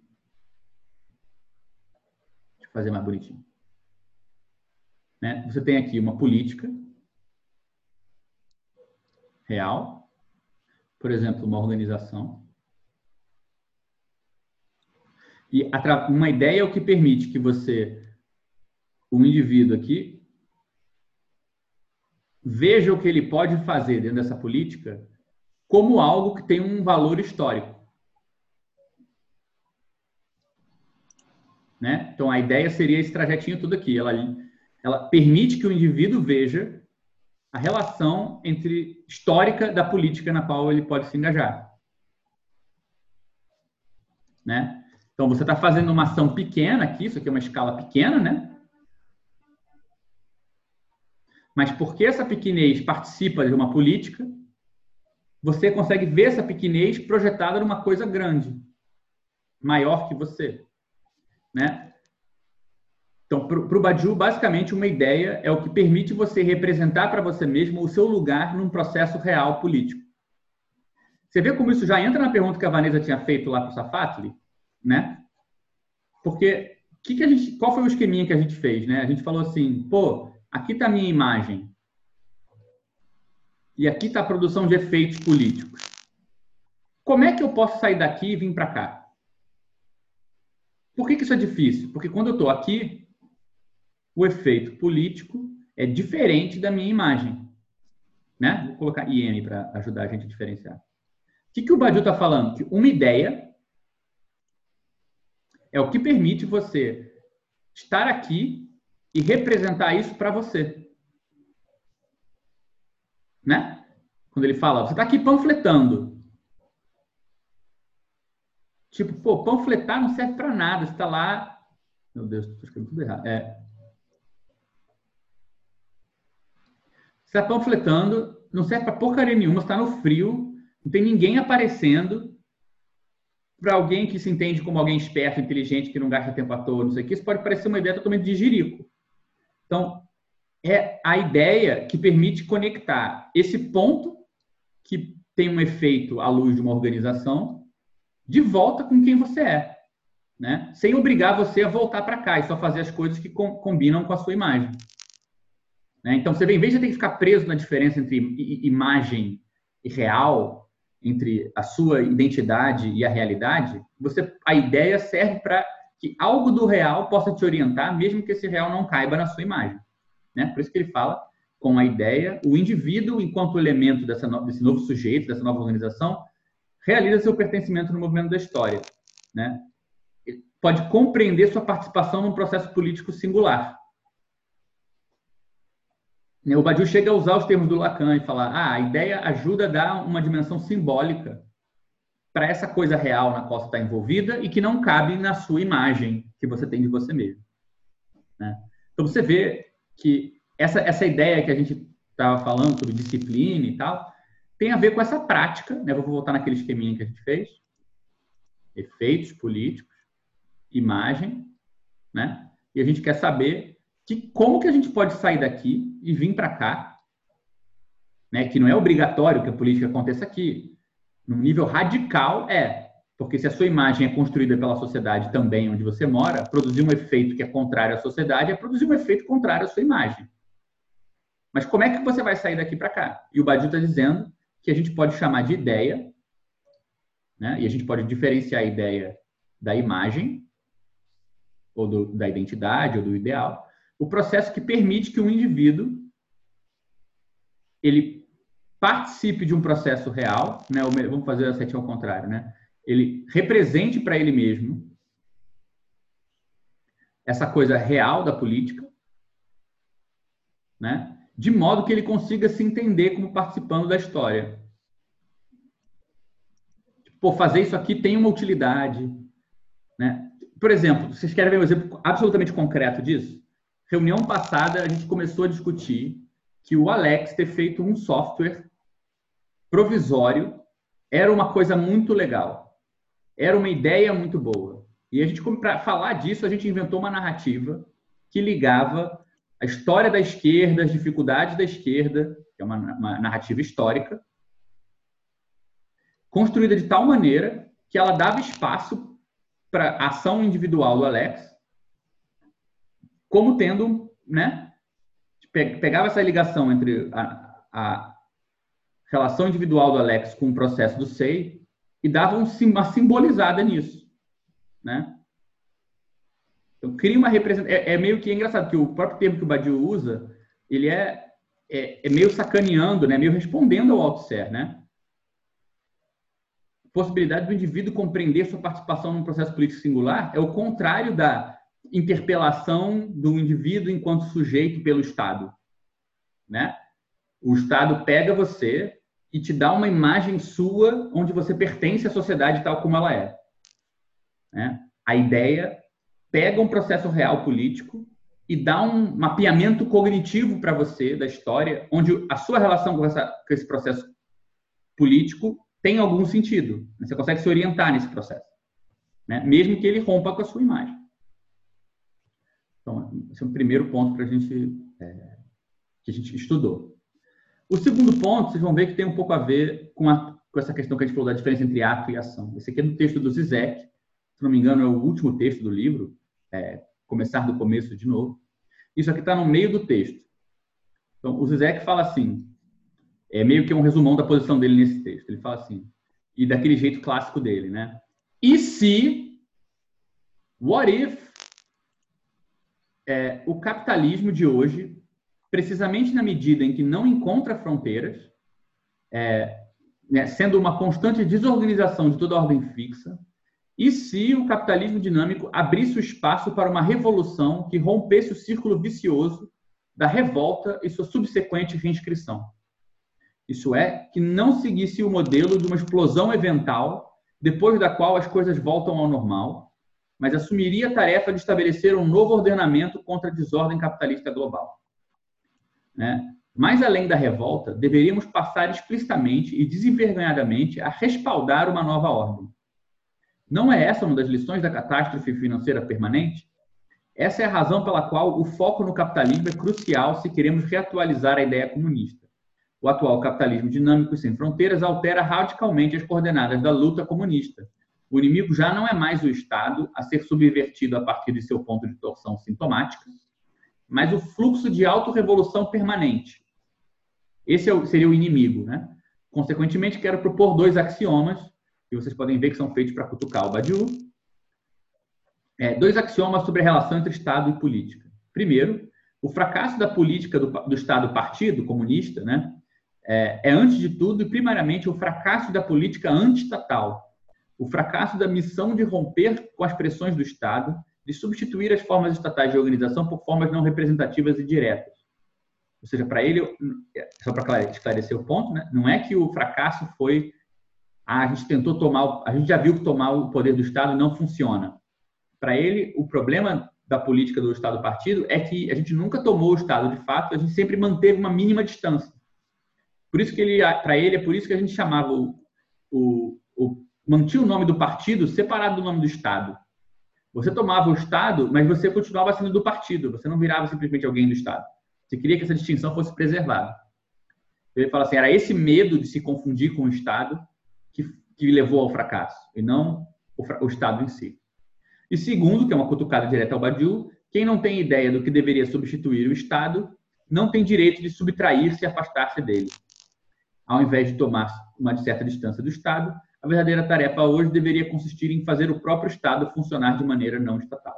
eu fazer mais bonitinho. Né? Você tem aqui uma política, real, por exemplo, uma organização. E uma ideia é o que permite que você, o indivíduo aqui, veja o que ele pode fazer dentro dessa política como algo que tem um valor histórico. Né? Então, a ideia seria esse trajetinho tudo aqui. Ela, ela permite que o indivíduo veja a relação entre histórica da política na qual ele pode se engajar. Né? Então, você está fazendo uma ação pequena aqui, isso aqui é uma escala pequena, né? Mas porque essa pequenez participa de uma política, você consegue ver essa pequenez projetada numa coisa grande, maior que você. né? Então, para o Badiou, basicamente, uma ideia é o que permite você representar para você mesmo o seu lugar num processo real político. Você vê como isso já entra na pergunta que a Vanessa tinha feito lá para o Safatli, né? Porque que que gente, qual foi o esqueminha que a gente fez, né? A gente falou assim, pô, aqui está a minha imagem e aqui está a produção de efeitos políticos. Como é que eu posso sair daqui e vir para cá? Por que, que isso é difícil? Porque quando eu estou aqui, o efeito político é diferente da minha imagem. Né? Vou colocar IM para ajudar a gente a diferenciar. O que, que o Badiou está falando? Que uma ideia é o que permite você estar aqui e representar isso para você. Né? Quando ele fala, você está aqui panfletando. Tipo, pô, panfletar não serve para nada. Você está lá. Meu Deus, estou escrevendo tudo errado. É. Você está panfletando, não serve para porcaria nenhuma, está no frio, não tem ninguém aparecendo. Para alguém que se entende como alguém esperto, inteligente, que não gasta tempo à toa, não sei o que, isso pode parecer uma ideia totalmente de jirico. Então, é a ideia que permite conectar esse ponto que tem um efeito à luz de uma organização de volta com quem você é, né? Sem obrigar você a voltar para cá e só fazer as coisas que com, combinam com a sua imagem. Né? Então, você vê, em vez de ter que ficar preso na diferença entre imagem e real, entre a sua identidade e a realidade, você a ideia serve para que algo do real possa te orientar, mesmo que esse real não caiba na sua imagem. Né? Por isso que ele fala com a ideia, o indivíduo, enquanto elemento dessa no, desse novo sujeito, dessa nova organização, realiza seu pertencimento no movimento da história. Né? Pode compreender sua participação num processo político singular. Né, o Badiou chega a usar os termos do Lacan e falar: ah, a ideia ajuda a dar uma dimensão simbólica para essa coisa real na qual você está envolvida e que não cabe na sua imagem que você tem de você mesmo. Né? Então você vê que essa, essa ideia que a gente estava falando sobre disciplina e tal tem a ver com essa prática. Né? Vou voltar naquele esqueminha que a gente fez: efeitos políticos, imagem, né? E a gente quer saber que como que a gente pode sair daqui e vir para cá, né? Que não é obrigatório que a política aconteça aqui. No nível radical é, porque se a sua imagem é construída pela sociedade também onde você mora, produzir um efeito que é contrário à sociedade é produzir um efeito contrário à sua imagem. Mas como é que você vai sair daqui para cá? E o Badiou está dizendo que a gente pode chamar de ideia, né? E a gente pode diferenciar a ideia da imagem ou do, da identidade ou do ideal o processo que permite que um indivíduo ele participe de um processo real, né? Vamos fazer a setinha ao contrário, né? Ele represente para ele mesmo essa coisa real da política, né? De modo que ele consiga se entender como participando da história. Pô, fazer isso aqui tem uma utilidade, né? Por exemplo, vocês querem ver um exemplo absolutamente concreto disso? Reunião passada, a gente começou a discutir que o Alex ter feito um software provisório era uma coisa muito legal. Era uma ideia muito boa. E a gente, para falar disso, a gente inventou uma narrativa que ligava a história da esquerda, as dificuldades da esquerda, que é uma, uma narrativa histórica, construída de tal maneira que ela dava espaço para a ação individual do Alex como tendo, né? Pegava essa ligação entre a, a relação individual do Alex com o processo do SEI e dava uma simbolizada nisso, né? Então, cria uma representação. É, é, meio que engraçado, que o próprio termo que o Badiou usa, ele é, é, é meio sacaneando, né? meio respondendo ao Althusser, né? Possibilidade do indivíduo compreender sua participação num processo político singular é o contrário da interpelação do indivíduo enquanto sujeito pelo Estado, né? O Estado pega você e te dá uma imagem sua onde você pertence à sociedade tal como ela é. Né? A ideia pega um processo real político e dá um mapeamento cognitivo para você da história, onde a sua relação com, essa, com esse processo político tem algum sentido. Você consegue se orientar nesse processo, né? mesmo que ele rompa com a sua imagem. Então, esse é o primeiro ponto para a gente é, que a gente estudou. O segundo ponto, vocês vão ver que tem um pouco a ver com, a, com essa questão que a gente falou da diferença entre ato e ação. Esse aqui é do texto do Zizek, se não me engano, é o último texto do livro, é, começar do começo de novo. Isso aqui está no meio do texto. Então, o Zizek fala assim, é meio que um resumão da posição dele nesse texto. Ele fala assim, e daquele jeito clássico dele, né? E se, what if, é, o capitalismo de hoje, precisamente na medida em que não encontra fronteiras, é, né, sendo uma constante desorganização de toda a ordem fixa, e se o capitalismo dinâmico abrisse o espaço para uma revolução que rompesse o círculo vicioso da revolta e sua subsequente reinscrição? Isso é, que não seguisse o modelo de uma explosão evental, depois da qual as coisas voltam ao normal, mas assumiria a tarefa de estabelecer um novo ordenamento contra a desordem capitalista global. Né? Mais além da revolta, deveríamos passar explicitamente e desenvergonhadamente a respaldar uma nova ordem. Não é essa uma das lições da catástrofe financeira permanente? Essa é a razão pela qual o foco no capitalismo é crucial se queremos reatualizar a ideia comunista. O atual capitalismo dinâmico e sem fronteiras altera radicalmente as coordenadas da luta comunista. O inimigo já não é mais o Estado a ser subvertido a partir de seu ponto de torção sintomática, mas o fluxo de autorrevolução permanente. Esse é seria o inimigo. Né? Consequentemente, quero propor dois axiomas, que vocês podem ver que são feitos para cutucar o Badiou. É, dois axiomas sobre a relação entre Estado e política. Primeiro, o fracasso da política do, do Estado-partido comunista, né, é, é, antes de tudo e primariamente o fracasso da política antiestatal, o fracasso da missão de romper com as pressões do Estado, de substituir as formas estatais de organização por formas não representativas e diretas. Ou seja, para ele, só para esclarecer o ponto, né, não é que o fracasso foi ah, a gente tentou tomar, a gente já viu que tomar o poder do Estado não funciona. Para ele, o problema da política do Estado-partido é que a gente nunca tomou o Estado de fato, a gente sempre manteve uma mínima distância. Por isso que ele, para ele, é por isso que a gente chamava o, o, o mantinha o nome do partido separado do nome do Estado. Você tomava o Estado, mas você continuava sendo do partido. Você não virava simplesmente alguém do Estado. Você queria que essa distinção fosse preservada. Ele fala assim, era esse medo de se confundir com o Estado que, que levou ao fracasso, e não o, o, Estado em si. E segundo, que é uma cutucada direta ao Badiou, quem não tem ideia do que deveria substituir o Estado não tem direito de subtrair-se e afastar-se dele ao invés de tomar uma certa distância do Estado, a verdadeira tarefa hoje deveria consistir em fazer o próprio Estado funcionar de maneira não estatal.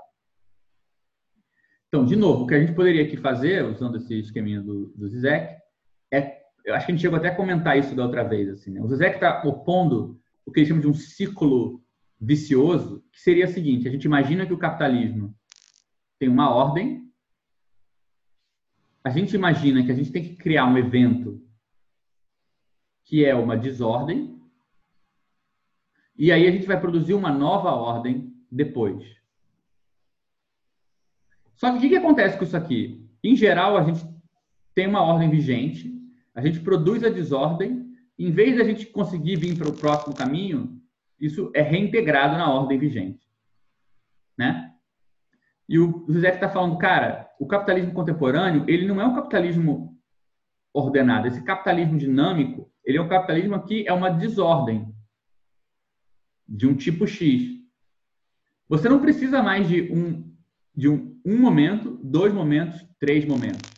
Então, de novo, o que a gente poderia aqui fazer, usando esse esqueminha do, do Zizek, é, eu acho que a gente chegou até a comentar isso da outra vez, assim, né? o Zizek está opondo o que ele chama de um ciclo vicioso, que seria o seguinte, a gente imagina que o capitalismo tem uma ordem, a gente imagina que a gente tem que criar um evento que é uma desordem, e aí a gente vai produzir uma nova ordem depois. Só que o que, acontece com isso aqui? Em geral, a gente tem uma ordem vigente, a gente produz a desordem, em vez de a gente conseguir vir para o próximo caminho, isso é reintegrado na ordem vigente. Né? E o José está falando, cara, o capitalismo contemporâneo, ele não é um capitalismo ordenado. Esse capitalismo dinâmico, ele é um capitalismo que é uma desordem de um tipo X. Você não precisa mais de um de um, um momento, dois momentos, três momentos.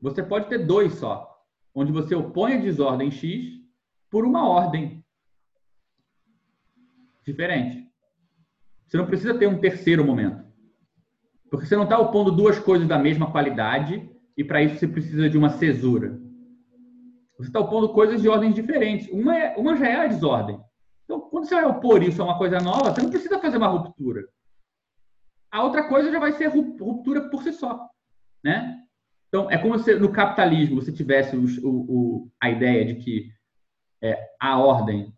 Você pode ter dois só, onde você opõe a desordem X por uma ordem diferente. Você não precisa ter um terceiro momento. Porque você não está opondo duas coisas da mesma qualidade e para isso você precisa de uma cesura. Você está opondo coisas de ordens diferentes. Uma, é, uma já é a desordem. Você vai opor isso a uma coisa nova, você não precisa fazer uma ruptura. A outra coisa já vai ser ruptura por si só. Né? Então, é como se no capitalismo você tivesse o, o, a ideia de que é, a ordem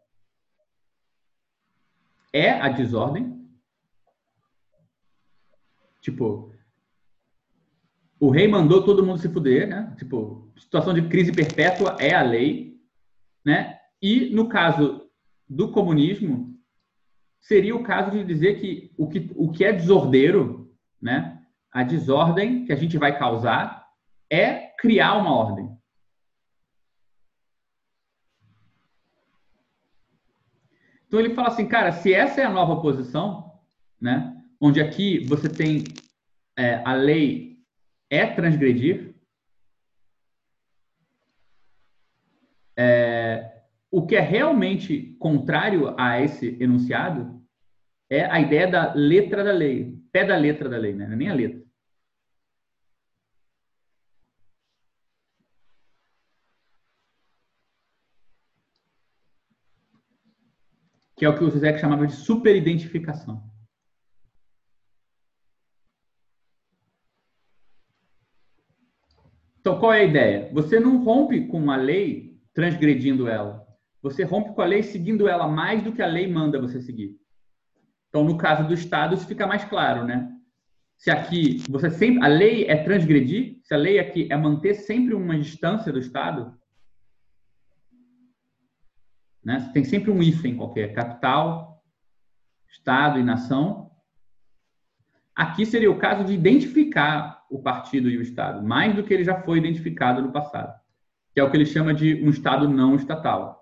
é a desordem. Tipo, o rei mandou todo mundo se fuder, né? Tipo, situação de crise perpétua é a lei, né? E no caso do comunismo, seria o caso de dizer que o que, o que é desordeiro, né? a desordem que a gente vai causar é criar uma ordem. Então ele fala assim, cara, se essa é a nova posição, né, onde aqui você tem é, a lei é transgredir, é, o que é realmente contrário a esse enunciado é a ideia da letra da lei, pé da letra da lei, né? Não é nem a letra. que é o que o Zizek chamava de superidentificação. Então, qual é a ideia? Você não rompe com a lei transgredindo ela. Você rompe com a lei seguindo ela mais do que a lei manda você seguir. Então, no caso do Estado, isso fica mais claro, né? Se aqui você sempre a lei é transgredir, se a lei aqui é manter sempre uma distância do Estado, né? Tem sempre um hífen qualquer, capital, Estado e nação. Aqui seria o caso de identificar o partido e o Estado, mais do que ele já foi identificado no passado, que é o que ele chama de um Estado não estatal.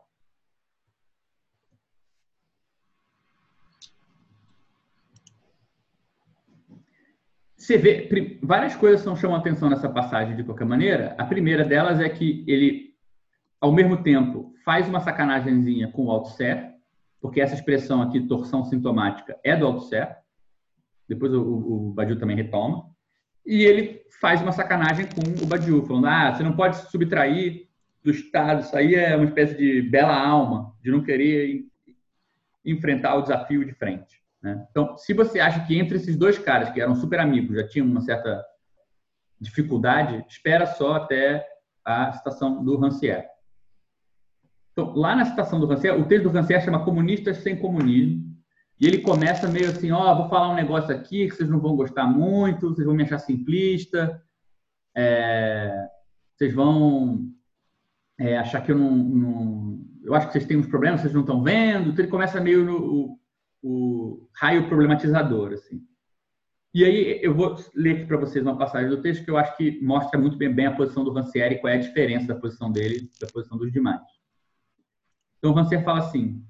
Você vê, várias coisas são, chamam atenção nessa passagem de qualquer maneira. A primeira delas é que ele, ao mesmo tempo, faz uma sacanagemzinha com o Althusser, porque essa expressão aqui, torção sintomática, é do Althusser. Depois o, o, o Badiou também retoma. E ele faz uma sacanagem com o Badiou, falando: ah, você não pode se subtrair do Estado, isso aí é uma espécie de bela alma, de não querer enfrentar o desafio de frente. Né? Então, se você acha que entre esses dois caras, que eram super amigos, já tinham uma certa dificuldade, espera só até a citação do Rancière. Então, lá na citação do Rancière, o texto do Rancière chama Comunistas sem Comunismo, e ele começa meio assim, ó, oh, vou falar um negócio aqui que vocês não vão gostar muito, vocês vão me achar simplista, é, vocês vão é, achar que eu não, não, Eu acho que vocês têm uns problemas, vocês não estão vendo. Então ele começa meio no o, o raio problematizador, assim. E aí eu vou ler aqui para vocês uma passagem do texto que eu acho que mostra muito bem, bem a posição do Rancière e qual é a diferença da posição dele da posição dos demais. Então, Rancière fala assim,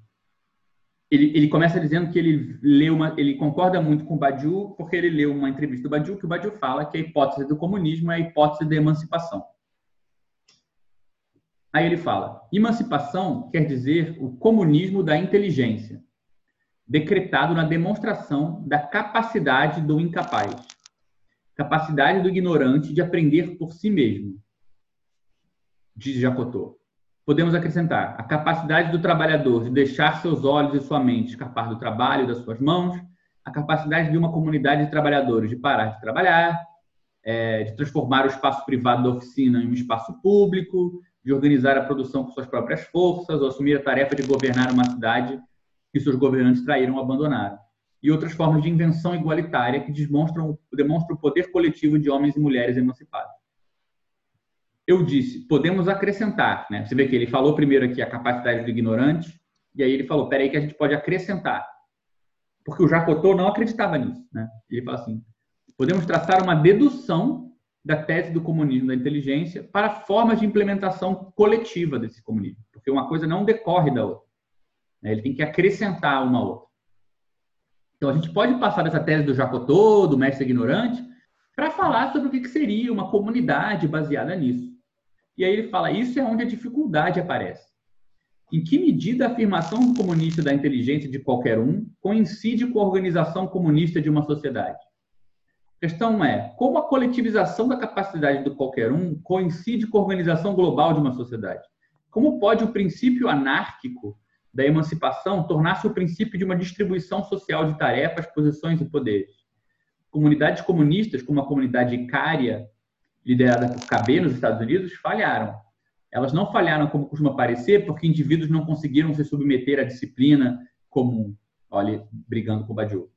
ele, ele começa dizendo que ele leu uma, ele concorda muito com o Badiou porque ele leu uma entrevista do Badiou que o Badiou fala que a hipótese do comunismo é a hipótese da emancipação. Aí ele fala: emancipação quer dizer o comunismo da inteligência, decretado na demonstração da capacidade do incapaz, capacidade do ignorante de aprender por si mesmo, diz Jacotot. Podemos acrescentar a capacidade do trabalhador de deixar seus olhos e sua mente escapar do trabalho das suas mãos, a capacidade de uma comunidade de trabalhadores de parar de trabalhar, é, de transformar o espaço privado da oficina em um espaço público, de organizar a produção com suas próprias forças, ou assumir a tarefa de governar uma cidade que seus governantes traíram ou abandonaram. E outras formas de invenção igualitária que demonstram, demonstram o poder coletivo de homens e mulheres emancipados eu disse, podemos acrescentar, né? Você vê que ele falou primeiro aqui a capacidade do ignorante, e aí ele falou, peraí que a gente pode acrescentar. Porque o Jacotô não acreditava nisso, né? Ele fala assim, podemos traçar uma dedução da tese do comunismo da inteligência para formas de implementação coletiva desse comunismo, porque uma coisa não decorre da outra. Né? Ele tem que acrescentar uma outra. Então, a gente pode passar dessa tese do Jacotô, do mestre ignorante, para falar sobre o que seria uma comunidade baseada nisso. E aí ele fala: isso é onde a dificuldade aparece. Em que medida a afirmação comunista da inteligência de qualquer um coincide com a organização comunista de uma sociedade? A questão é: como a coletivização da capacidade do qualquer um coincide com a organização global de uma sociedade? Como pode o princípio anárquico da emancipação tornar-se o princípio de uma distribuição social de tarefas, posições e poderes? Comunidades comunistas, como a comunidade icária liderada por KB nos Estados Unidos, falharam. Elas não falharam como costuma parecer, porque indivíduos não conseguiram se submeter à disciplina comum. Olha, brigando com o Badiou.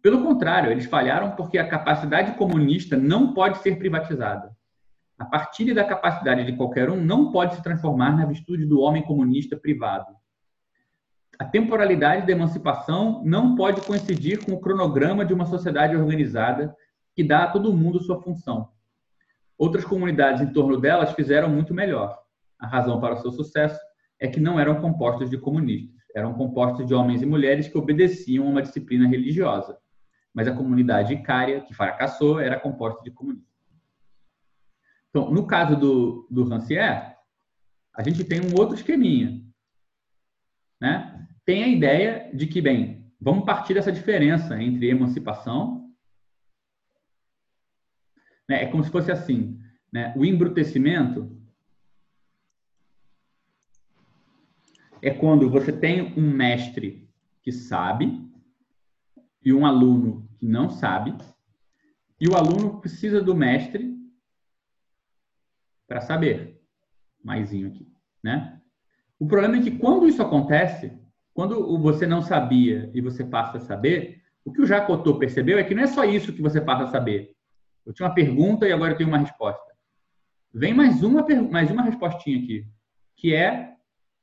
Pelo contrário, eles falharam porque a capacidade comunista não pode ser privatizada. A partilha da capacidade de qualquer um não pode se transformar na virtude do homem comunista privado. A temporalidade da emancipação não pode coincidir com o cronograma de uma sociedade organizada que dá a todo mundo sua função. Outras comunidades em torno delas fizeram muito melhor. A razão para o seu sucesso é que não eram compostos de comunistas, eram compostos de homens e mulheres que obedeciam a uma disciplina religiosa. Mas a comunidade icária, que fracassou, era composta de comunistas. Então, no caso do, do Rancière, a gente tem um outro esqueminha. Né? Tem a ideia de que, bem, vamos partir dessa diferença entre emancipação. Né? É como se fosse assim: né? o embrutecimento é quando você tem um mestre que sabe e um aluno que não sabe, e o aluno precisa do mestre para saber. Maisinho aqui, né? O problema é que quando isso acontece, quando você não sabia e você passa a saber, o que o Jacotô percebeu é que não é só isso que você passa a saber. Eu tinha uma pergunta e agora eu tenho uma resposta. Vem mais uma, mais uma respostinha aqui, que é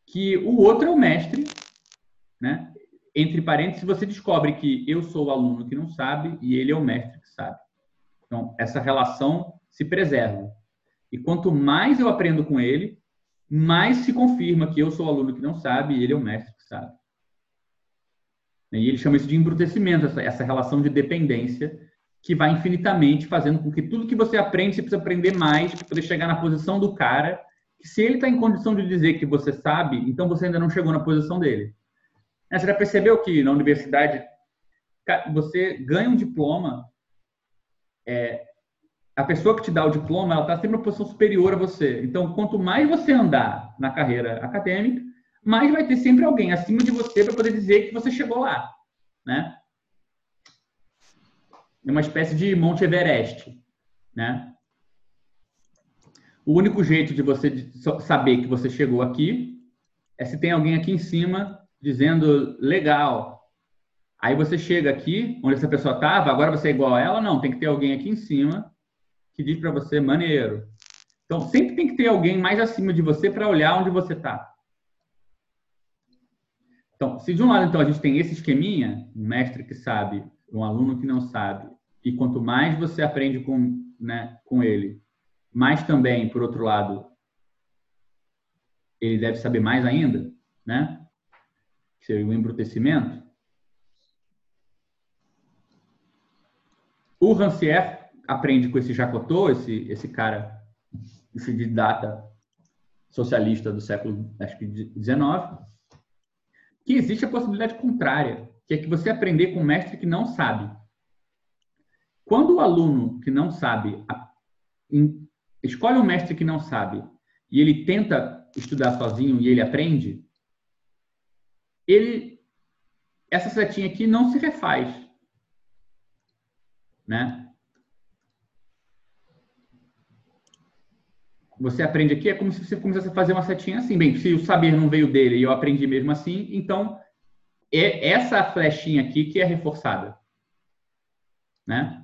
que o outro é o mestre, né? Entre parênteses, você descobre que eu sou o aluno que não sabe e ele é o mestre que sabe. Então, essa relação se preserva. E quanto mais eu aprendo com ele, mais se confirma que eu sou o aluno que não sabe e ele é o mestre que sabe. E ele chama isso de embrutecimento, essa, relação de dependência que vai infinitamente fazendo com que tudo que você aprende, você precisa aprender mais para poder chegar na posição do cara se ele está em condição de dizer que você sabe, então você ainda não chegou na posição dele. Você já percebeu que na universidade você ganha um diploma, é, a pessoa que te dá o diploma, ela está sempre uma posição superior a você. Então, quanto mais você andar na carreira acadêmica, mais vai ter sempre alguém acima de você para poder dizer que você chegou lá, né? É uma espécie de Monte Everest, né? O único jeito de você saber que você chegou aqui é se tem alguém aqui em cima dizendo legal. Aí você chega aqui, onde essa pessoa estava, agora você é igual a ela? Não, tem que ter alguém aqui em cima que diz para você maneiro. Então, sempre tem que ter alguém mais acima de você para olhar onde você está. Então, se de um lado então a gente tem esse esqueminha, um mestre que sabe, um aluno que não sabe, e quanto mais você aprende com, né, com ele, mas também, por outro lado, ele deve saber mais ainda, né? Seria o embrutecimento. O Rancière aprende com esse Jacotô, esse, esse cara, esse didata socialista do século acho que 19, que existe a possibilidade contrária, que é que você aprender com um mestre que não sabe. Quando o aluno que não sabe escolhe um mestre que não sabe e ele tenta estudar sozinho e ele aprende, ele essa setinha aqui não se refaz, né? Você aprende aqui é como se você começasse a fazer uma setinha assim, bem, se o saber não veio dele e eu aprendi mesmo assim, então é essa flechinha aqui que é reforçada, né?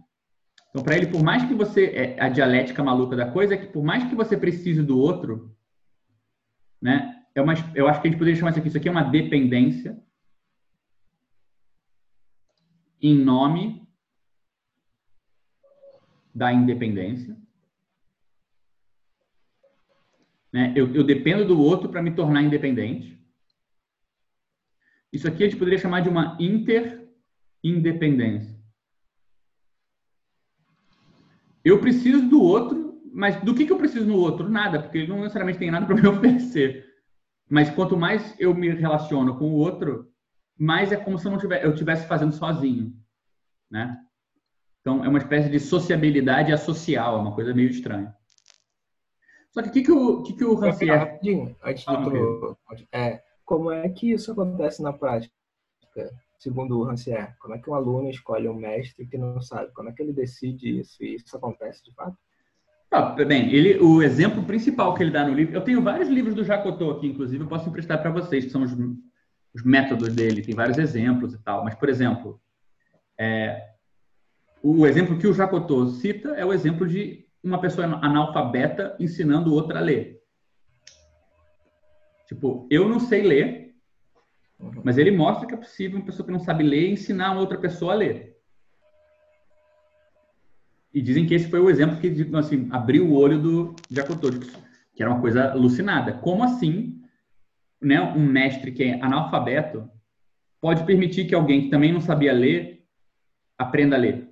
Então, para ele, por mais que você. É, a dialética maluca da coisa é que, por mais que você precise do outro, né? É uma, eu acho que a gente poderia chamar isso aqui. Isso aqui é uma dependência em nome da independência. Né? Eu, eu dependo do outro para me tornar independente. Isso aqui a gente poderia chamar de uma interindependência. Eu preciso do outro, mas do que, que eu preciso no outro? Nada, porque ele não necessariamente tem nada para *laughs* me oferecer. Mas quanto mais eu me relaciono com o outro, mais é como se eu, não tivesse, eu estivesse fazendo sozinho, né? Então, é uma espécie de sociabilidade associal, é uma coisa meio estranha. Só que o que, que o, que que o Rancière... Rapidinho, antes de ah, tu... É, como é que isso acontece na prática? segundo o Rancière? Como é que um aluno escolhe um mestre que não sabe? Como é que ele decide isso? E isso acontece de fato? Ah, bem, ele, o exemplo principal que ele dá no livro, eu tenho vários livros do Jacotô aqui, inclusive, eu posso emprestar para vocês, que são os, os, métodos dele, tem vários exemplos e tal. Mas, por exemplo, é, o exemplo que o Jacotô cita é o exemplo de uma pessoa analfabeta ensinando outra a ler. Tipo, eu não sei ler, Uhum. Mas ele mostra que é possível uma pessoa que não sabe ler ensinar uma outra pessoa a ler. E dizem que esse foi o exemplo que tipo, assim, abriu o olho do Jacotô, que era uma coisa alucinada. Como assim né, um mestre que é analfabeto pode permitir que alguém que também não sabia ler aprenda a ler?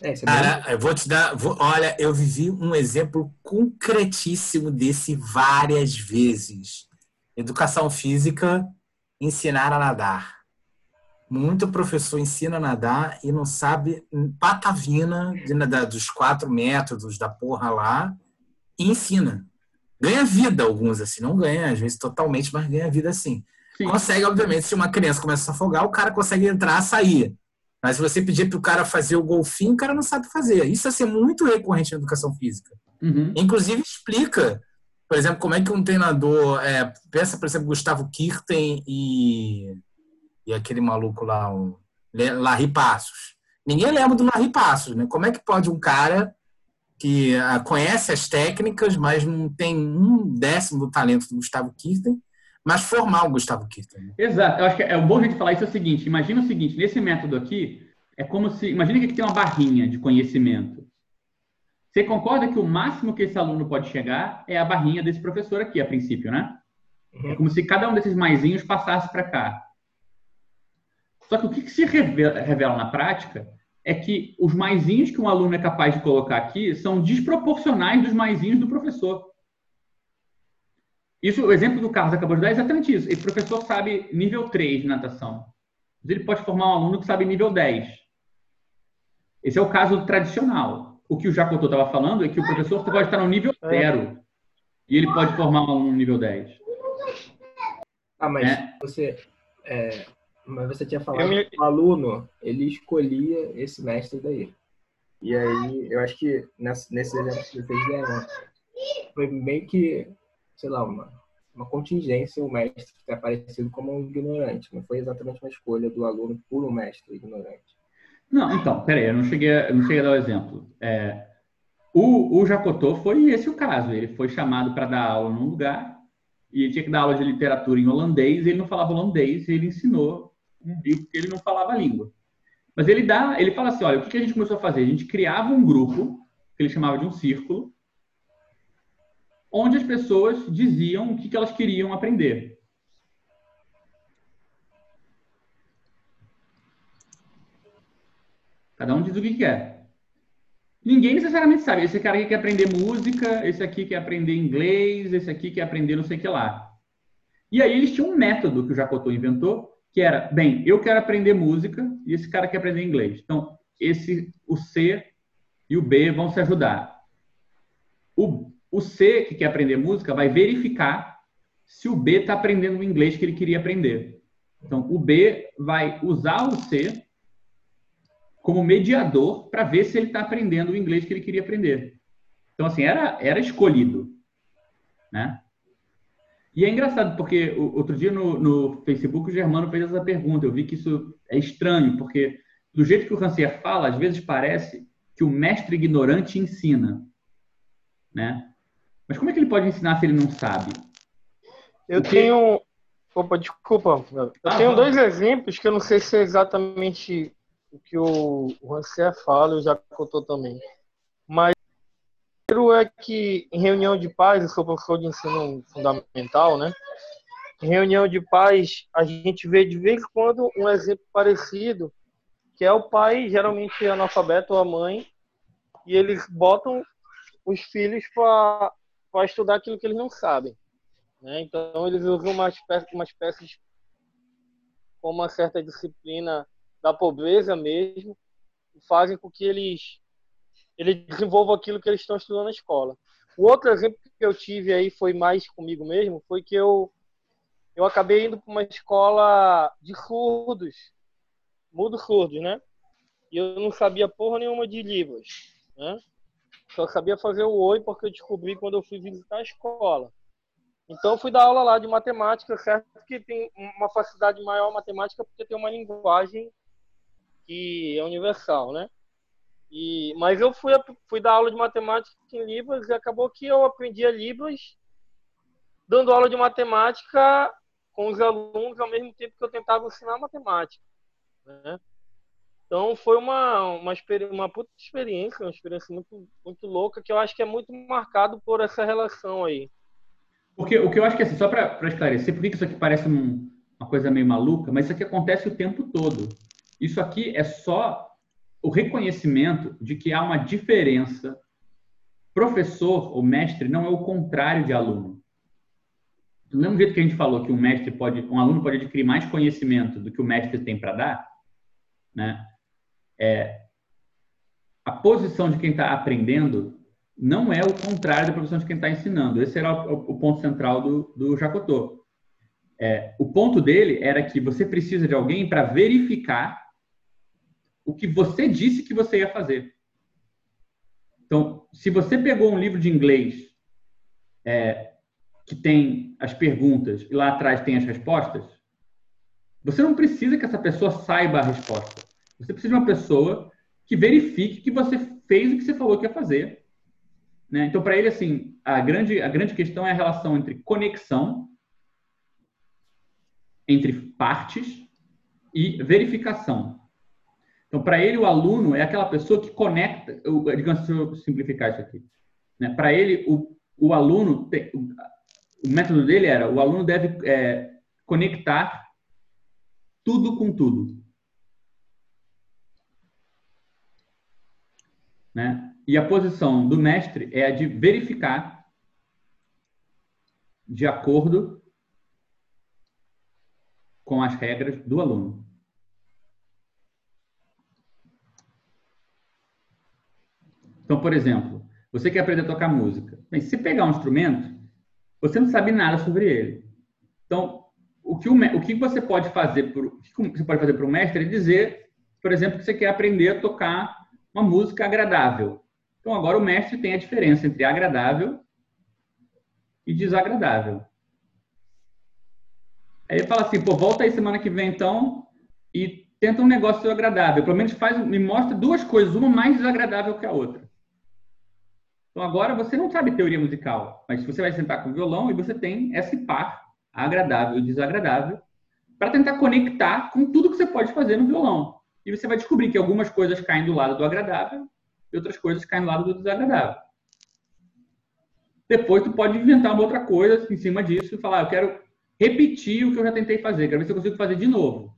É, é Cara, eu vou te dar. vou- olha, eu vivi um exemplo concretíssimo desse várias vezes. Educação física, ensinar a nadar. Muito professor ensina a nadar e não sabe patavina de nadar dos quatro métodos da porra lá e ensina. Ganha vida alguns assim, não ganha às vezes totalmente, mas ganha vida assim. Sim. Consegue, obviamente, se uma criança começa a se afogar, o cara consegue entrar, sair. Mas se você pedir para o cara fazer o golfinho, o cara não sabe fazer. Isso é ser muito recorrente na educação física. Uhum. Inclusive explica, por exemplo, como é que um treinador é, pensa, por exemplo, Gustavo Kirten e, e aquele maluco lá, um, Larry Passos. Ninguém lembra do Larry Passos, né? Como é que pode um cara que ah, conhece as técnicas, mas não tem um décimo do talento do Gustavo Kirten, mas formar o Gustavo Kirten? né? Exato. Eu acho que é um bom jeito de falar isso é o seguinte: imagina o seguinte, nesse método aqui, é como se. Imagina que aqui tem uma barrinha de conhecimento. Você concorda que o máximo que esse aluno pode chegar é a barrinha desse professor aqui, a princípio, né? É como se cada um desses maisinhos passasse para cá. Só que o que, que se revela, revela na prática é que os maisinhos que um aluno é capaz de colocar aqui são desproporcionais dos maisinhos do professor. Isso, o exemplo do Carlos acabou de dar é exatamente isso. Esse professor sabe nível 3 de natação. Mas ele pode formar um aluno que sabe nível 10. Esse é o caso tradicional. O que o Jacotô estava falando é que o professor pode estar no nível 0 e ele pode formar um aluno no nível 10. Ah, mas É. você. é, mas você tinha falado me- que o aluno ele escolhia esse mestre daí. E aí, eu acho que nessa, nesses exemplos que vocês deram, foi meio que, sei lá, uma, uma contingência o mestre ter aparecido como um ignorante. Não foi exatamente uma escolha do aluno por um mestre ignorante. Não, então, peraí, eu não cheguei, eu não cheguei a dar o exemplo. É, o, o Jacotô foi esse o caso. Ele foi chamado para dar aula num lugar e tinha que dar aula de literatura em holandês. Ele não falava holandês ele ensinou um porque ele não falava a língua. Mas ele dá, ele fala assim, olha, o que a gente começou a fazer? A gente criava um grupo que ele chamava de um círculo, onde as pessoas diziam o que que elas queriam aprender. Cada um diz o que quer. Ninguém necessariamente sabe. Esse cara aqui quer aprender música, esse aqui quer aprender inglês, esse aqui quer aprender não sei o que lá. E aí eles tinham um método que o Jacotô inventou, que era, bem, eu quero aprender música e esse cara quer aprender inglês. Então, esse, o C e o B vão se ajudar. O, o C, que quer aprender música, vai verificar se o B está aprendendo o inglês que ele queria aprender. Então, o B vai usar o C como mediador para ver se ele está aprendendo o inglês que ele queria aprender. Então, assim, era, era escolhido. Né? E é engraçado, porque outro dia no, no Facebook o Germano fez essa pergunta. Eu vi que isso é estranho, porque do jeito que o Rancière fala, às vezes parece que o mestre ignorante ensina. Né? Mas como é que ele pode ensinar se ele não sabe? Eu O quê? tenho. Opa, desculpa. Eu Ah, tenho vai. dois exemplos que eu não sei se é exatamente o que o Rancière fala, eu já contou também. Mas o primeiro é que em reunião de pais, eu sou professor de ensino fundamental, né? Em reunião de pais, a gente vê de vez em quando um exemplo parecido, que é o pai, geralmente analfabeto ou a mãe, e eles botam os filhos para estudar aquilo que eles não sabem. Né? Então, eles usam uma espécie, uma espécie de, uma certa disciplina da pobreza mesmo, fazem com que eles, eles desenvolvam aquilo que eles estão estudando na escola. O outro exemplo que eu tive aí foi mais comigo mesmo, foi que eu, eu acabei indo para uma escola de surdos, mudo surdos, né? E eu não sabia porra nenhuma de Libras, né? Só sabia fazer o oi porque eu descobri quando eu fui visitar a escola. Então eu fui dar aula lá de matemática, certo? Que tem uma facilidade maior em matemática porque tem uma linguagem que é universal, né? E, mas eu fui, fui dar aula de matemática em Libras e acabou que eu aprendi a Libras dando aula de matemática com os alunos ao mesmo tempo que eu tentava ensinar matemática, né? Então foi uma, uma, uma puta experiência, uma experiência muito, muito louca, que eu acho que é muito marcado por essa relação aí. Porque o que eu acho que, assim, só para esclarecer, por que isso aqui parece um, uma coisa meio maluca, mas isso aqui acontece o tempo todo. Isso aqui é só o reconhecimento de que há uma diferença. Professor ou mestre não é o contrário de aluno. Do mesmo jeito que a gente falou que um mestre pode, um aluno pode adquirir mais conhecimento do que o mestre tem para dar, né? É, a posição de quem está aprendendo não é o contrário da posição de quem está ensinando. Esse era o, o, ponto central do, do Jacotô. É, o ponto dele era que você precisa de alguém para verificar o que você disse que você ia fazer. Então, se você pegou um livro de inglês é, que tem as perguntas e lá atrás tem as respostas, você não precisa que essa pessoa saiba a resposta. Você precisa de uma pessoa que verifique que você fez o que você falou que ia fazer. Né? Então, para ele, assim, a grande, a grande questão é a relação entre conexão, entre partes e verificação. Então, para ele, o aluno é aquela pessoa que conecta. Digamos, deixa eu simplificar isso aqui. Né? Para ele, o, o aluno, tem, o, o, método dele era: o aluno deve é, conectar tudo com tudo. Né? E a posição do mestre é a de verificar de acordo com as regras do aluno. Então, por exemplo, você quer aprender a tocar música. Bem, se pegar um instrumento, você não sabe nada sobre ele. Então, o que, o, o que você pode fazer para o mestre é dizer, por exemplo, que você quer aprender a tocar uma música agradável. Então, agora o mestre tem a diferença entre agradável e desagradável. Aí ele fala assim, pô, volta aí semana que vem então e tenta um negócio agradável. Pelo menos faz, me mostra duas coisas, uma mais desagradável que a outra. Então agora você não sabe teoria musical, mas você vai sentar com o violão e você tem esse par agradável e desagradável para tentar conectar com tudo que você pode fazer no violão. E você vai descobrir que algumas coisas caem do lado do agradável e outras coisas caem do lado do desagradável. Depois tu pode inventar uma outra coisa em cima disso e falar, eu quero repetir o que eu já tentei fazer, quero ver se eu consigo fazer de novo.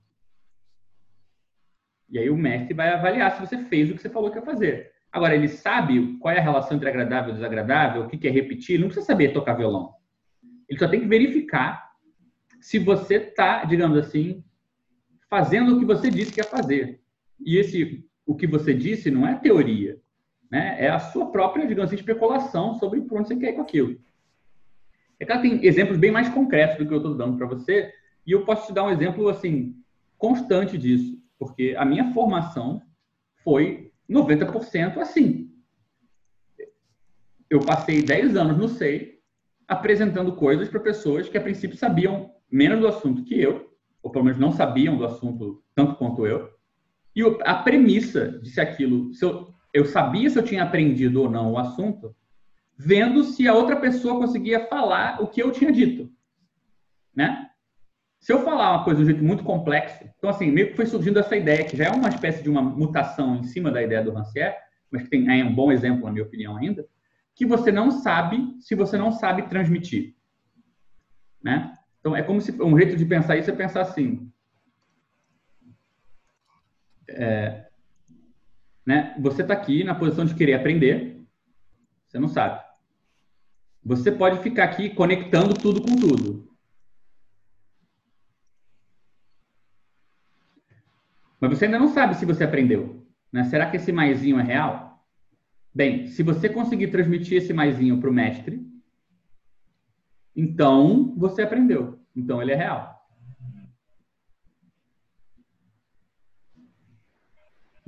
E aí o mestre vai avaliar se você fez o que você falou que ia fazer. Agora, ele sabe qual é a relação entre agradável e desagradável, o que é repetir, ele não precisa saber tocar violão. Ele só tem que verificar se você está, digamos assim, fazendo o que você disse que ia fazer. E esse, o que você disse não é teoria, né? é a sua própria, digamos assim, especulação sobre por onde você quer ir com aquilo. É claro, tem exemplos bem mais concretos do que eu estou dando para você, e eu posso te dar um exemplo, assim, constante disso, porque a minha formação foi 90% assim. Eu passei 10 anos no SEI apresentando coisas para pessoas que a princípio sabiam menos do assunto que eu, ou pelo menos não sabiam do assunto tanto quanto eu. E a premissa de se aquilo, se eu, eu sabia se eu tinha aprendido ou não o assunto, vendo se a outra pessoa conseguia falar o que eu tinha dito, né? Se eu falar uma coisa de um jeito muito complexo, então assim, meio que foi surgindo essa ideia, que já é uma espécie de uma mutação em cima da ideia do Rancière, mas que tem é um bom exemplo, na minha opinião, ainda, que você não sabe se você não sabe transmitir. Né? Então, é como se um jeito de pensar isso é pensar assim. É, né? Você está aqui na posição de querer aprender, você não sabe. Você pode ficar aqui conectando tudo com tudo. Mas você ainda não sabe se você aprendeu. Né? Será que esse maisinho é real? Bem, se você conseguir transmitir esse maisinho para o mestre, então você aprendeu. Então ele é real.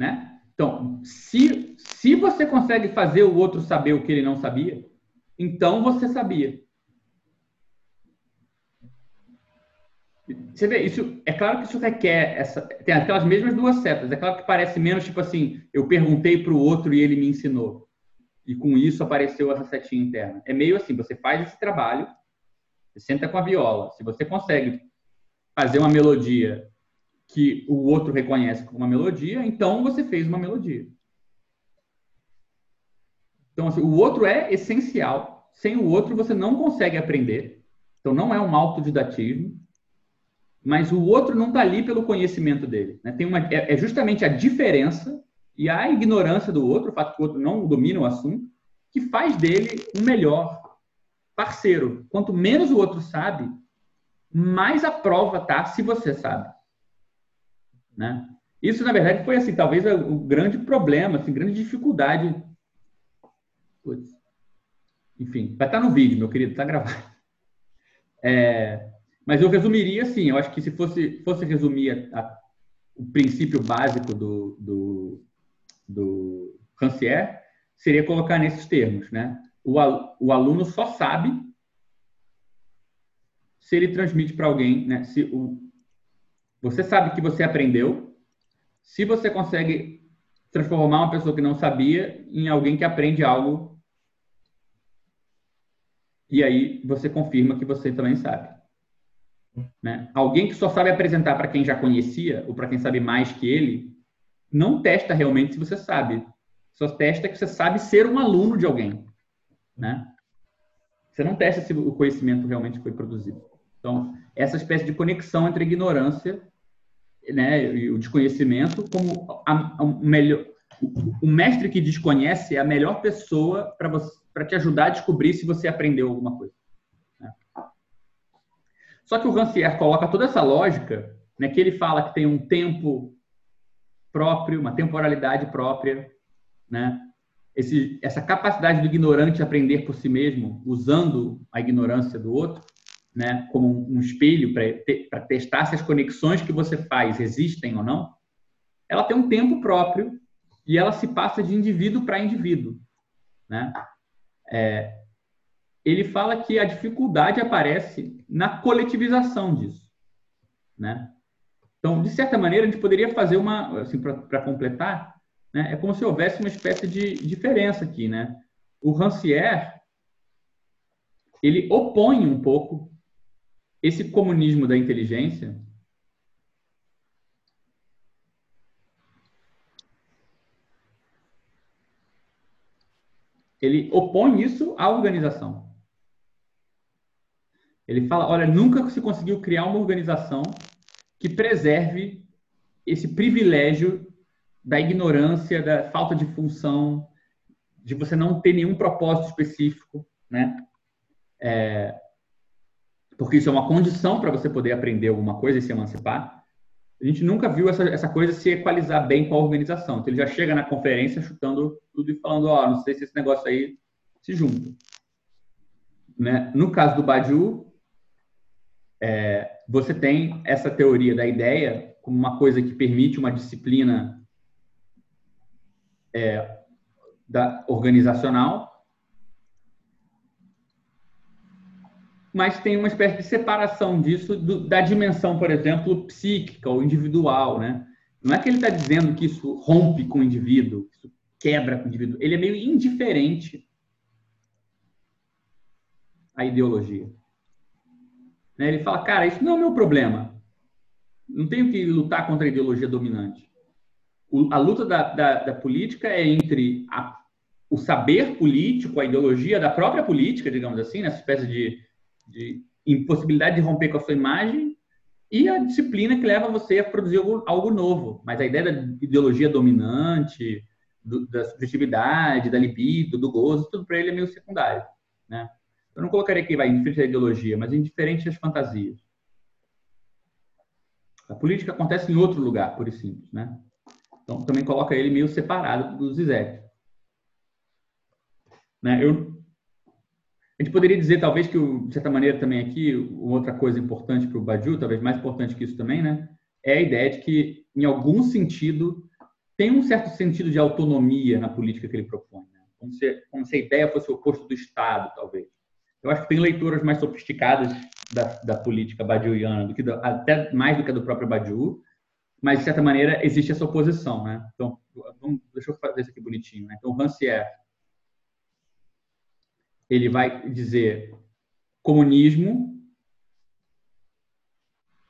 Né? Então, se, se você consegue fazer o outro saber o que ele não sabia, então você sabia. Você vê, isso é claro que isso requer essa, tem aquelas mesmas duas setas. É claro que parece menos tipo assim, eu perguntei para o outro e ele me ensinou. E com isso apareceu essa setinha interna. É meio assim, você faz esse trabalho, você senta com a viola. Se você consegue fazer uma melodia que o outro reconhece como uma melodia, então você fez uma melodia. Então, assim, o outro é essencial. Sem o outro, você não consegue aprender. Então, não é um autodidatismo. Mas o outro não está ali pelo conhecimento dele. Né? Tem uma, é, é justamente a diferença e a ignorância do outro, o fato que o outro não domina o assunto, que faz dele um melhor parceiro. Quanto menos o outro sabe, mais a prova tá se você sabe. Né? Isso, na verdade, foi assim, talvez o grande problema, assim, grande dificuldade. Putz. Enfim, vai estar no vídeo, meu querido, está gravado. *laughs* É, mas eu resumiria assim, eu acho que se fosse, fosse resumir a, a, o princípio básico do, do, do Rancière, seria colocar nesses termos, né? O, o aluno só sabe se ele transmite para alguém, né? Se o, você sabe que você aprendeu, se você consegue transformar uma pessoa que não sabia em alguém que aprende algo, e aí você confirma que você também sabe. Né? Alguém que só sabe apresentar para quem já conhecia ou para quem sabe mais que ele, não testa realmente se você sabe. Só testa que você sabe ser um aluno de alguém, né? Você não testa se o conhecimento realmente foi produzido. Então, essa espécie de conexão entre ignorância né, e o desconhecimento como a, a melhor, o mestre que desconhece é a melhor pessoa para te ajudar a descobrir se você aprendeu alguma coisa. Né? Só que o Rancière coloca toda essa lógica, né, que ele fala que tem um tempo próprio, uma temporalidade própria, né? Esse, essa capacidade do ignorante aprender por si mesmo, usando a ignorância do outro, né, como um espelho para te, testar se as conexões que você faz existem ou não, ela tem um tempo próprio e ela se passa de indivíduo para indivíduo. Né? É, ele fala que a dificuldade aparece na coletivização disso. Né? Então, de certa maneira, a gente poderia fazer uma, assim, para completar, né, é como se houvesse uma espécie de diferença aqui. Né? O Rancière, ele opõe um pouco esse comunismo da inteligência ele opõe isso à organização. Ele fala, olha, nunca se conseguiu criar uma organização que preserve esse privilégio da ignorância, da falta de função, de você não ter nenhum propósito específico, né? É, porque isso é uma condição para você poder aprender alguma coisa e se emancipar. A gente nunca viu essa, essa coisa se equalizar bem com a organização. Então, ele já chega na conferência chutando tudo e falando, ó, oh, não sei se esse negócio aí se junta. Né? No caso do Badiou, é, você tem essa teoria da ideia como uma coisa que permite uma disciplina é, da organizacional mas tem uma espécie de separação disso do, da dimensão, por exemplo, psíquica ou individual, né? Não é que ele está dizendo que isso rompe com o indivíduo, que isso quebra com o indivíduo. Ele é meio indiferente à ideologia. Né? Ele fala, cara, isso não é o meu problema. Não tenho que lutar contra a ideologia dominante. O, a luta da, da, da, política é entre a, o saber político, a ideologia da própria política, digamos assim, nessa espécie de de impossibilidade de romper com a sua imagem e a disciplina que leva você a produzir algo, algo novo. Mas a ideia da ideologia dominante, do, da subjetividade, da libido, do gozo, tudo para ele é meio secundário. Né? Eu não colocaria que vai indiferente da ideologia, mas indiferente das fantasias. A política acontece em outro lugar, por e simples. Né? Então, também coloca ele meio separado do Zizek. Né? Eu a gente poderia dizer, talvez, que, de certa maneira, também aqui, outra coisa importante para o Badiou, talvez mais importante que isso também, né? É a ideia de que, em algum sentido, tem um certo sentido de autonomia na política que ele propõe. Né? Como, se, como se a ideia fosse o oposto do Estado, talvez. Eu acho que tem leituras mais sofisticadas da, da política badiouiana, do que do, até mais do que a do próprio Badiou, mas, de certa maneira, existe essa oposição. Né? Então, vamos, deixa eu fazer isso aqui bonitinho. Né? Então, Rancière ele vai dizer comunismo,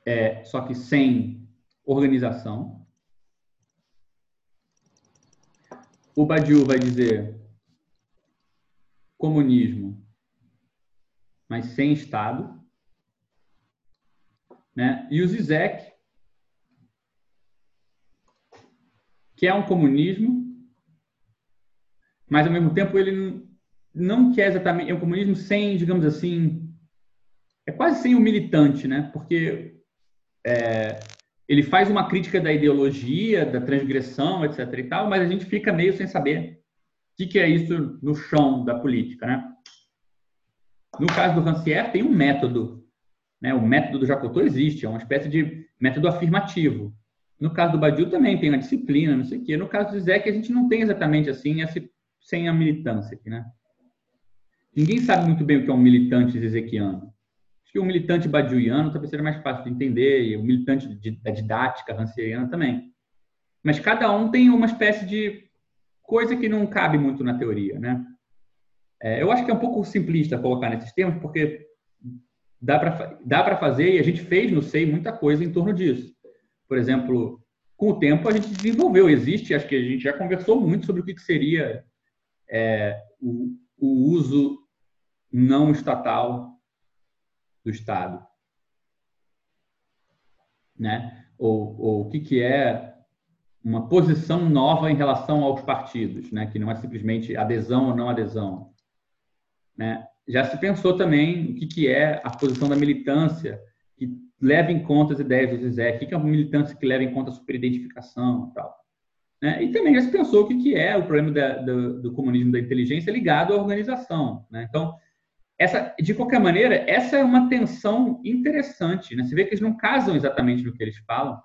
é, só que sem organização. O Badiou vai dizer comunismo, mas sem Estado. Né? E o Zizek, que é um comunismo, mas ao mesmo tempo ele não quer exatamente. É um comunismo sem, digamos assim. É quase sem o militante, né? Porque é, ele faz uma crítica da ideologia, da transgressão, etc. e tal, mas a gente fica meio sem saber o que, que é isso no chão da política, né? No caso do Rancière, tem um método. Né? O método do Jacotot existe, é uma espécie de método afirmativo. No caso do Badiou também tem uma disciplina, não sei o quê. No caso do Zé, que a gente não tem exatamente assim, esse, sem a militância aqui, né? Ninguém sabe muito bem o que é um militante zezequiano. Acho que o militante badiouiano talvez seja mais fácil de entender, e o militante da didática rancieriana também. Mas cada um tem uma espécie de coisa que não cabe muito na teoria, né? É, eu acho que é um pouco simplista colocar nesses termos, porque dá para dá fazer, e a gente fez no SEI muita coisa em torno disso. Por exemplo, com o tempo a gente desenvolveu, existe, acho que a gente já conversou muito sobre o que seria é, o, o uso não estatal do Estado. Né? Ou, ou o que, que é uma posição nova em relação aos partidos, né? que não é simplesmente adesão ou não adesão. Né? Já se pensou também o que, que é a posição da militância, que leva em conta as ideias do Zizek, o que, que é uma militância que leva em conta a superidentificação e tal. Né? E também já se pensou o que, que é o problema da, do, do, comunismo da inteligência ligado à organização. Né? Então, essa, de qualquer maneira, essa é uma tensão interessante. Né? Você vê que eles não casam exatamente no que eles falam,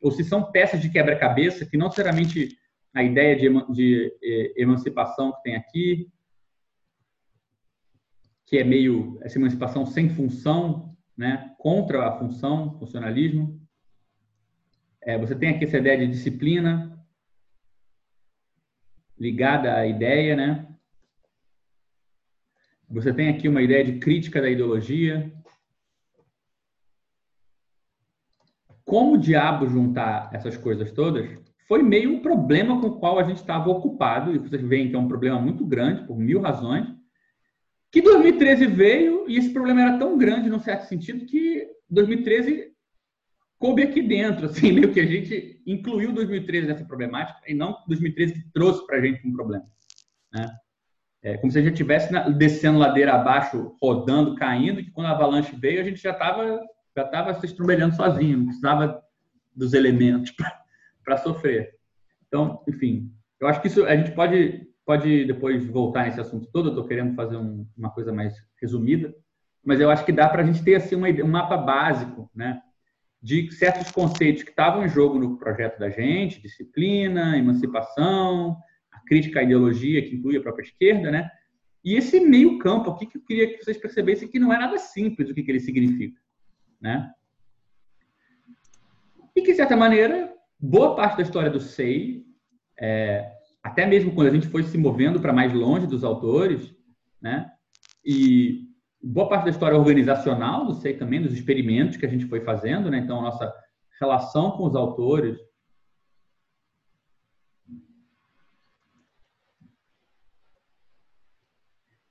ou se são peças de quebra-cabeça que não necessariamente a ideia de, de, de emancipação que tem aqui, que é meio essa emancipação sem função, né, contra a função, funcionalismo. É, você tem aqui essa ideia de disciplina ligada à ideia, né? Você tem aqui uma ideia de crítica da ideologia. Como o diabo juntar essas coisas todas foi meio um problema com o qual a gente estava ocupado, e vocês veem que é um problema muito grande, por mil razões, que 2013 veio e esse problema era tão grande, num certo sentido, que 2013 coube aqui dentro, assim, *laughs* meio que a gente incluiu 2013 nessa problemática e não 2013 que trouxe para a gente um problema. Né? É como se a gente estivesse descendo ladeira abaixo, rodando, caindo, que quando a avalanche veio, a gente já estava já tava se estrumbelhando sozinho, não precisava dos elementos para sofrer. Então, enfim, eu acho que isso a gente pode, pode depois voltar nesse assunto todo, eu estou querendo fazer um, uma coisa mais resumida, mas eu acho que dá para a gente ter assim, uma, um mapa básico, né? de certos conceitos que estavam em jogo no projeto da gente, disciplina, emancipação, crítica à ideologia, que inclui a própria esquerda, né? E esse meio campo aqui que eu queria que vocês percebessem que não é nada simples o que, que ele significa, né? E que, de certa maneira, boa parte da história do SEI, é, até mesmo quando a gente foi se movendo para mais longe dos autores, né? E boa parte da história organizacional do SEI também, dos experimentos que a gente foi fazendo, né? Então, nossa relação com os autores,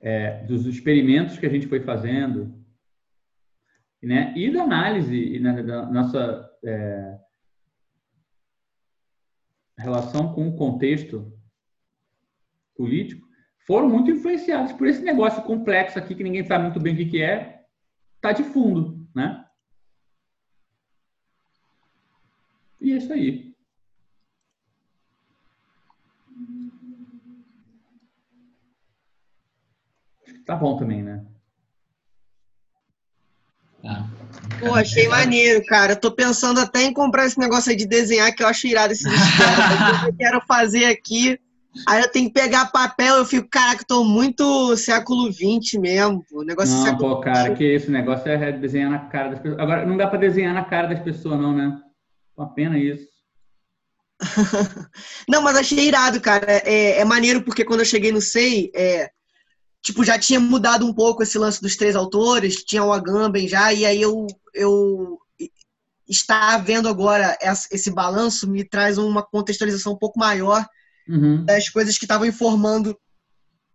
é, dos experimentos que a gente foi fazendo, né? e da análise e né, da nossa é, relação com o contexto político, foram muito influenciados por esse negócio complexo aqui que ninguém sabe muito bem o que, que é, tá de fundo, né? E é isso aí. Tá bom também, né? Tá. Pô, achei maneiro, cara. Eu tô pensando até em comprar esse negócio aí de desenhar, que eu acho irado esses *laughs* esquemas. eu quero fazer aqui. Aí eu tenho que pegar papel, eu fico, caraca, tô muito século XX mesmo. O negócio não, é pô, cara, que isso, o negócio é desenhar na cara das pessoas. Agora, não dá pra desenhar na cara das pessoas, não, né? Uma pena isso. *laughs* não, mas achei irado, cara. É, é maneiro porque quando eu cheguei no SEI, é, tipo, já tinha mudado um pouco esse lance dos três autores, tinha o Agamben já, e aí eu, eu estar vendo agora esse balanço me traz uma contextualização um pouco maior Uhum. das coisas que estavam informando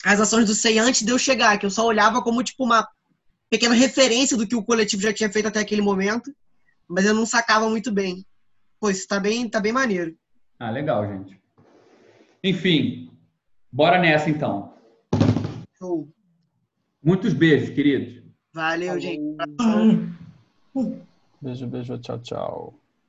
as ações do SEI antes de eu chegar, que eu só olhava como tipo uma pequena referência do que o coletivo já tinha feito até aquele momento, mas eu não sacava muito bem. Pô, isso tá bem, tá bem maneiro. Ah, legal, gente. Enfim, bora nessa então. Show. Muitos beijos, queridos. Valeu, gente. Beijo, beijo, tchau, tchau.